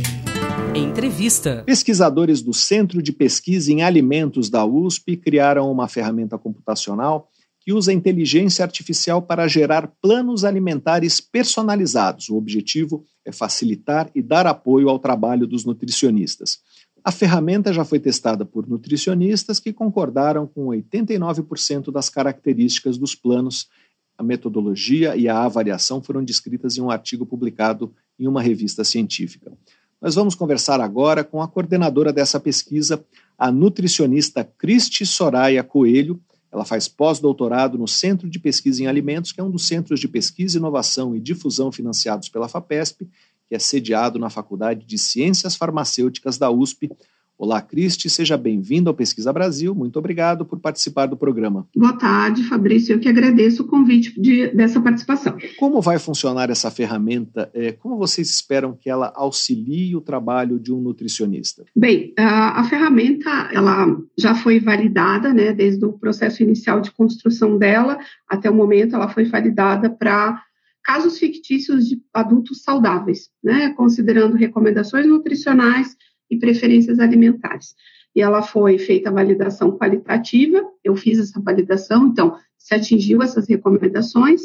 [SPEAKER 2] Entrevista.
[SPEAKER 1] Pesquisadores do Centro de Pesquisa em Alimentos da USP criaram uma ferramenta computacional que usa inteligência artificial para gerar planos alimentares personalizados. O objetivo é facilitar e dar apoio ao trabalho dos nutricionistas. A ferramenta já foi testada por nutricionistas que concordaram com 89% das características dos planos. A metodologia e a avaliação foram descritas em um artigo publicado em uma revista científica. Nós vamos conversar agora com a coordenadora dessa pesquisa, a nutricionista Cristi Soraya Coelho. Ela faz pós-doutorado no Centro de Pesquisa em Alimentos, que é um dos centros de pesquisa, inovação e difusão financiados pela FAPESP, que é sediado na Faculdade de Ciências Farmacêuticas da USP. Olá, Cristi, seja bem-vindo ao Pesquisa Brasil. Muito obrigado por participar do programa.
[SPEAKER 7] Boa tarde, Fabrício. Eu que agradeço o convite de, dessa participação.
[SPEAKER 1] Como vai funcionar essa ferramenta? É, como vocês esperam que ela auxilie o trabalho de um nutricionista?
[SPEAKER 7] Bem, a, a ferramenta ela já foi validada, né, desde o processo inicial de construção dela até o momento, ela foi validada para casos fictícios de adultos saudáveis, né, considerando recomendações nutricionais e preferências alimentares. E ela foi feita a validação qualitativa, eu fiz essa validação, então se atingiu essas recomendações,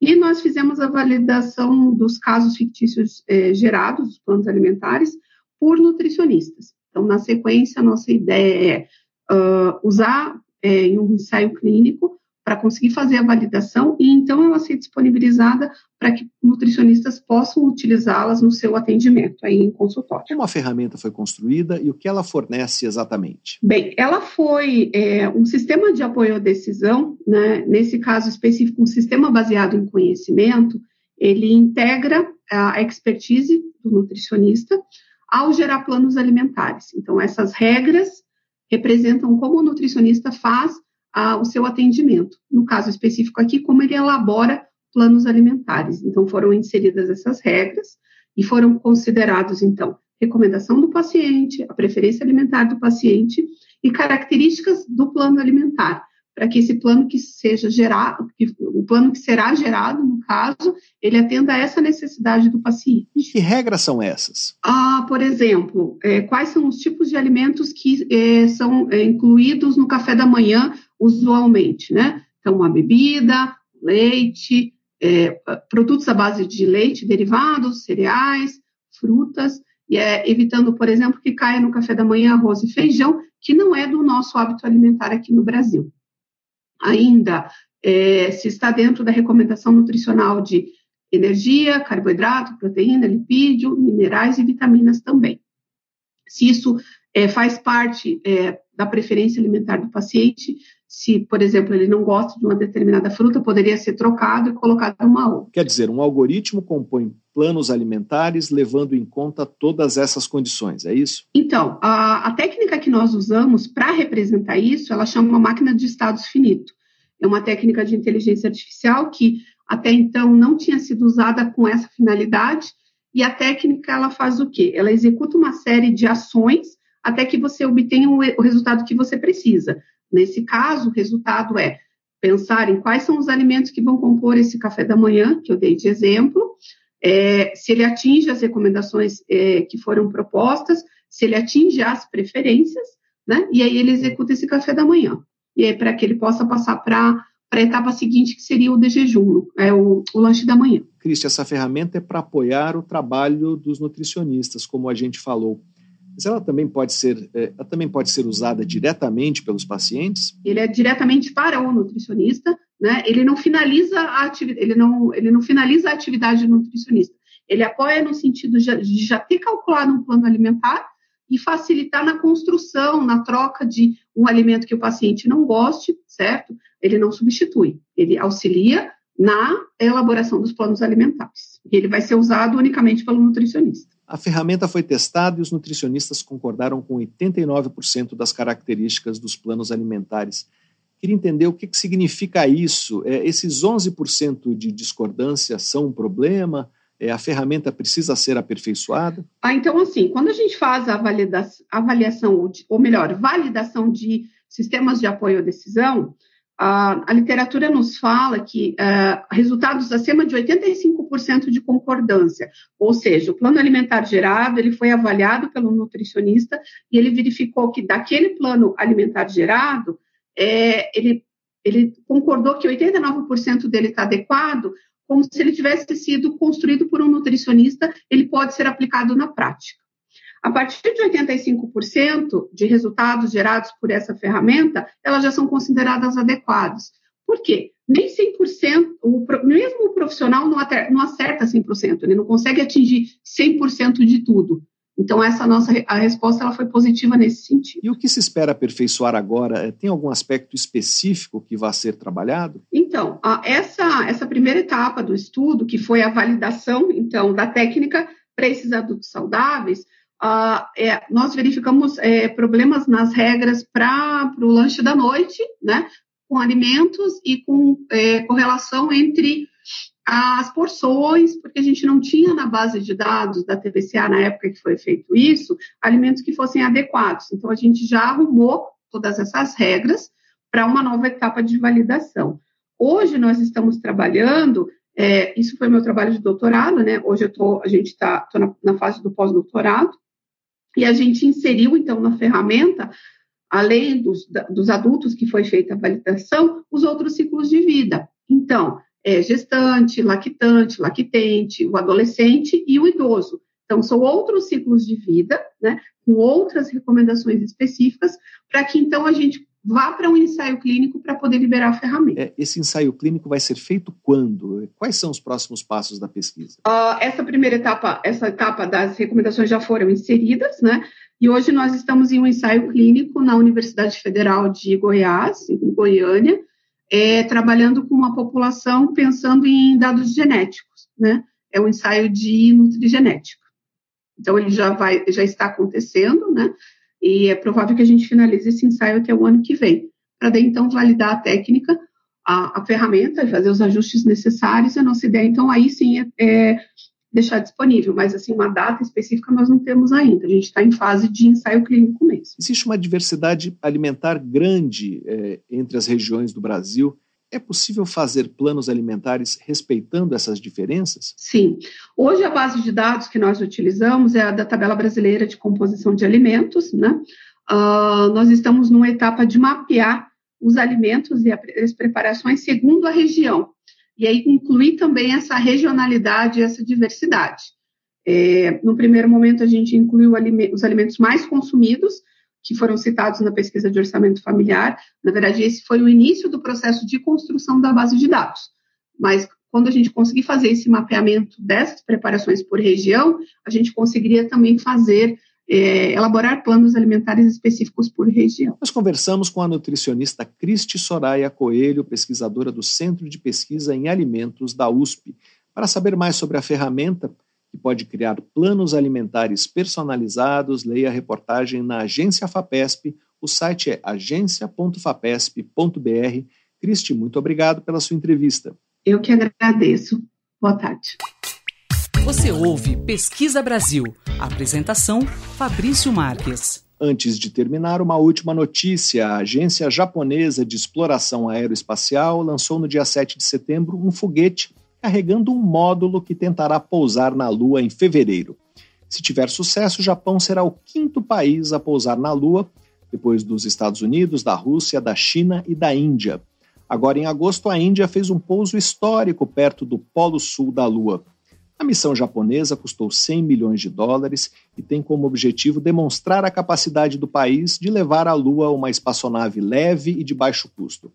[SPEAKER 7] e nós fizemos a validação dos casos fictícios eh, gerados, dos planos alimentares, por nutricionistas. Então, na sequência, a nossa ideia é uh, usar eh, em um ensaio clínico para conseguir fazer a validação e então ela ser disponibilizada para que nutricionistas possam utilizá-las no seu atendimento aí em consultório.
[SPEAKER 1] Como a ferramenta foi construída e o que ela fornece exatamente?
[SPEAKER 7] Bem, ela foi é, um sistema de apoio à decisão, né, nesse caso específico, um sistema baseado em conhecimento, ele integra a expertise do nutricionista ao gerar planos alimentares. Então, essas regras representam como o nutricionista faz a, o seu atendimento. No caso específico aqui, como ele elabora planos alimentares. Então, foram inseridas essas regras e foram considerados, então, recomendação do paciente, a preferência alimentar do paciente e características do plano alimentar, para que esse plano que seja gerado, o plano que será gerado, no caso, ele atenda a essa necessidade do paciente.
[SPEAKER 1] E que regras são essas?
[SPEAKER 7] Ah, por exemplo, é, quais são os tipos de alimentos que é, são é, incluídos no café da manhã usualmente, né? Então, a bebida, leite, é, produtos à base de leite, derivados, cereais, frutas, e é, evitando, por exemplo, que caia no café da manhã arroz e feijão, que não é do nosso hábito alimentar aqui no Brasil ainda é, se está dentro da recomendação nutricional de energia, carboidrato, proteína, lipídio, minerais e vitaminas também. Se isso é, faz parte é, da preferência alimentar do paciente, se, por exemplo, ele não gosta de uma determinada fruta, poderia ser trocado e colocado uma outra.
[SPEAKER 1] Quer dizer, um algoritmo compõe planos alimentares levando em conta todas essas condições, é isso?
[SPEAKER 7] Então, a, a técnica que nós usamos para representar isso, ela chama uma máquina de estados finito. É uma técnica de inteligência artificial que até então não tinha sido usada com essa finalidade, e a técnica ela faz o quê? Ela executa uma série de ações até que você obtenha o resultado que você precisa. Nesse caso, o resultado é pensar em quais são os alimentos que vão compor esse café da manhã, que eu dei de exemplo, é, se ele atinge as recomendações é, que foram propostas, se ele atinge as preferências, né? E aí ele executa esse café da manhã. E aí, para que ele possa passar para a etapa seguinte, que seria o de jejum, é o, o lanche da manhã.
[SPEAKER 1] Cristi, essa ferramenta é para apoiar o trabalho dos nutricionistas, como a gente falou. Mas ela também pode ser, é, ela também pode ser usada diretamente pelos pacientes?
[SPEAKER 7] Ele é diretamente para o nutricionista, né? Ele não finaliza a atividade, ele não, ele não finaliza a atividade do nutricionista. Ele apoia no sentido de já ter calculado um plano alimentar e facilitar na construção, na troca de um alimento que o paciente não goste, certo? Ele não substitui, ele auxilia na elaboração dos planos alimentares. Ele vai ser usado unicamente pelo nutricionista.
[SPEAKER 1] A ferramenta foi testada e os nutricionistas concordaram com 89% das características dos planos alimentares. Queria entender o que, que significa isso. É, esses 11% de discordância são um problema? É, a ferramenta precisa ser aperfeiçoada?
[SPEAKER 7] Ah, então, assim, quando a gente faz a avaliação, ou melhor, validação de sistemas de apoio à decisão, a, a literatura nos fala que uh, resultados acima de 85% de concordância, ou seja, o plano alimentar gerado, ele foi avaliado pelo nutricionista e ele verificou que daquele plano alimentar gerado, é, ele, ele concordou que 89% dele está adequado, como se ele tivesse sido construído por um nutricionista, ele pode ser aplicado na prática. A partir de 85% de resultados gerados por essa ferramenta, elas já são consideradas adequadas. Por quê? Nem 100%, o, mesmo o profissional não, não acerta 100%, ele não consegue atingir 100% de tudo. Então, essa nossa a resposta ela foi positiva nesse sentido.
[SPEAKER 1] E o que se espera aperfeiçoar agora? É, tem algum aspecto específico que vai ser trabalhado?
[SPEAKER 7] Então, essa, essa primeira etapa do estudo, que foi a validação então da técnica para esses adultos saudáveis, uh, é, nós verificamos é, problemas nas regras para o lanche da noite, né, com alimentos e com é, correlação entre as porções, porque a gente não tinha na base de dados da TPCA na época que foi feito isso, alimentos que fossem adequados. Então, a gente já arrumou todas essas regras para uma nova etapa de validação. Hoje, nós estamos trabalhando, é, isso foi meu trabalho de doutorado, né? Hoje eu tô, a gente está na, na fase do pós-doutorado, e a gente inseriu, então, na ferramenta, além dos, dos adultos que foi feita a validação, os outros ciclos de vida. Então, é, gestante, lactante, lactente, o adolescente e o idoso. Então, são outros ciclos de vida, né, com outras recomendações específicas, para que então a gente vá para um ensaio clínico para poder liberar a ferramenta.
[SPEAKER 1] É, esse ensaio clínico vai ser feito quando? Quais são os próximos passos da pesquisa?
[SPEAKER 7] Uh, essa primeira etapa, essa etapa das recomendações já foram inseridas, né? E hoje nós estamos em um ensaio clínico na Universidade Federal de Goiás, em Goiânia, é, trabalhando com uma população pensando em dados genéticos, né? É um ensaio de nutrigenética. Então ele já vai, já está acontecendo, né? E é provável que a gente finalize esse ensaio até o ano que vem, para daí então validar a técnica, a, a, ferramenta, fazer os ajustes necessários, a nossa ideia então aí sim é, é deixar disponível, mas assim, uma data específica nós não temos ainda, a gente está em fase de ensaio clínico mesmo.
[SPEAKER 1] Existe uma diversidade alimentar grande é, entre as regiões do Brasil, é possível fazer planos alimentares respeitando essas diferenças?
[SPEAKER 7] Sim. Hoje, a base de dados que nós utilizamos é a da Tabela Brasileira de Composição de Alimentos. Né? Uh, nós estamos numa etapa de mapear os alimentos e as preparações segundo a região. E aí incluir também essa regionalidade essa diversidade. É, no primeiro momento, a gente incluiu os alimentos mais consumidos, que foram citados na pesquisa de orçamento familiar. Na verdade, esse foi o início do processo de construção da base de dados. Mas quando a gente conseguir fazer esse mapeamento dessas preparações por região, a gente conseguiria também fazer é, elaborar planos alimentares específicos por região.
[SPEAKER 1] Nós conversamos com a nutricionista Cristi Soraya Coelho, pesquisadora do Centro de Pesquisa em Alimentos da USP, para saber mais sobre a ferramenta que pode criar planos alimentares personalizados, leia a reportagem na Agência FAPESP. O site é agência.fapesp.br. Cristi, muito obrigado pela sua entrevista.
[SPEAKER 7] Eu que agradeço. Boa tarde.
[SPEAKER 2] Você ouve Pesquisa Brasil. Apresentação: Fabrício Marques.
[SPEAKER 1] Antes de terminar, uma última notícia. A Agência Japonesa de Exploração Aeroespacial lançou no dia 7 de setembro um foguete carregando um módulo que tentará pousar na Lua em fevereiro. Se tiver sucesso, o Japão será o quinto país a pousar na Lua, depois dos Estados Unidos, da Rússia, da China e da Índia. Agora, em agosto, a Índia fez um pouso histórico perto do Polo Sul da Lua. A missão japonesa custou 100 milhões de dólares e tem como objetivo demonstrar a capacidade do país de levar à Lua uma espaçonave leve e de baixo custo.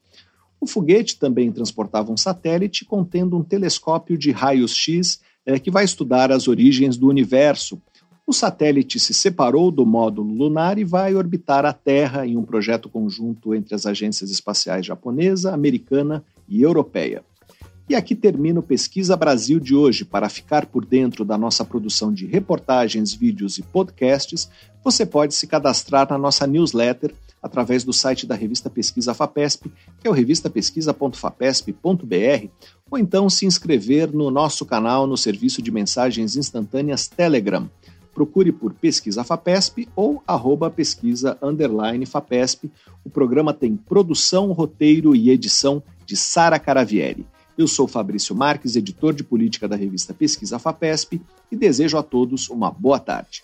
[SPEAKER 1] O foguete também transportava um satélite contendo um telescópio de raios-x é, que vai estudar as origens do universo. o satélite se separou do módulo lunar e vai orbitar a Terra em um projeto conjunto entre as agências espaciais japonesa, americana e europeia. E aqui termina o Pesquisa Brasil de hoje. Para ficar por dentro da nossa produção de reportagens, vídeos e podcasts, você pode se cadastrar na nossa newsletter através do site da revista Pesquisa FAPESP, que é o revistapesquisa.fapesp.br, ou então se inscrever no nosso canal no serviço de mensagens instantâneas Telegram procure por Pesquisa FAPESP ou arroba pesquisa FAPESP. O programa tem produção, roteiro e edição de Sara Caravieri. Eu sou Fabrício Marques, editor de política da revista Pesquisa FAPESP e desejo a todos uma boa tarde.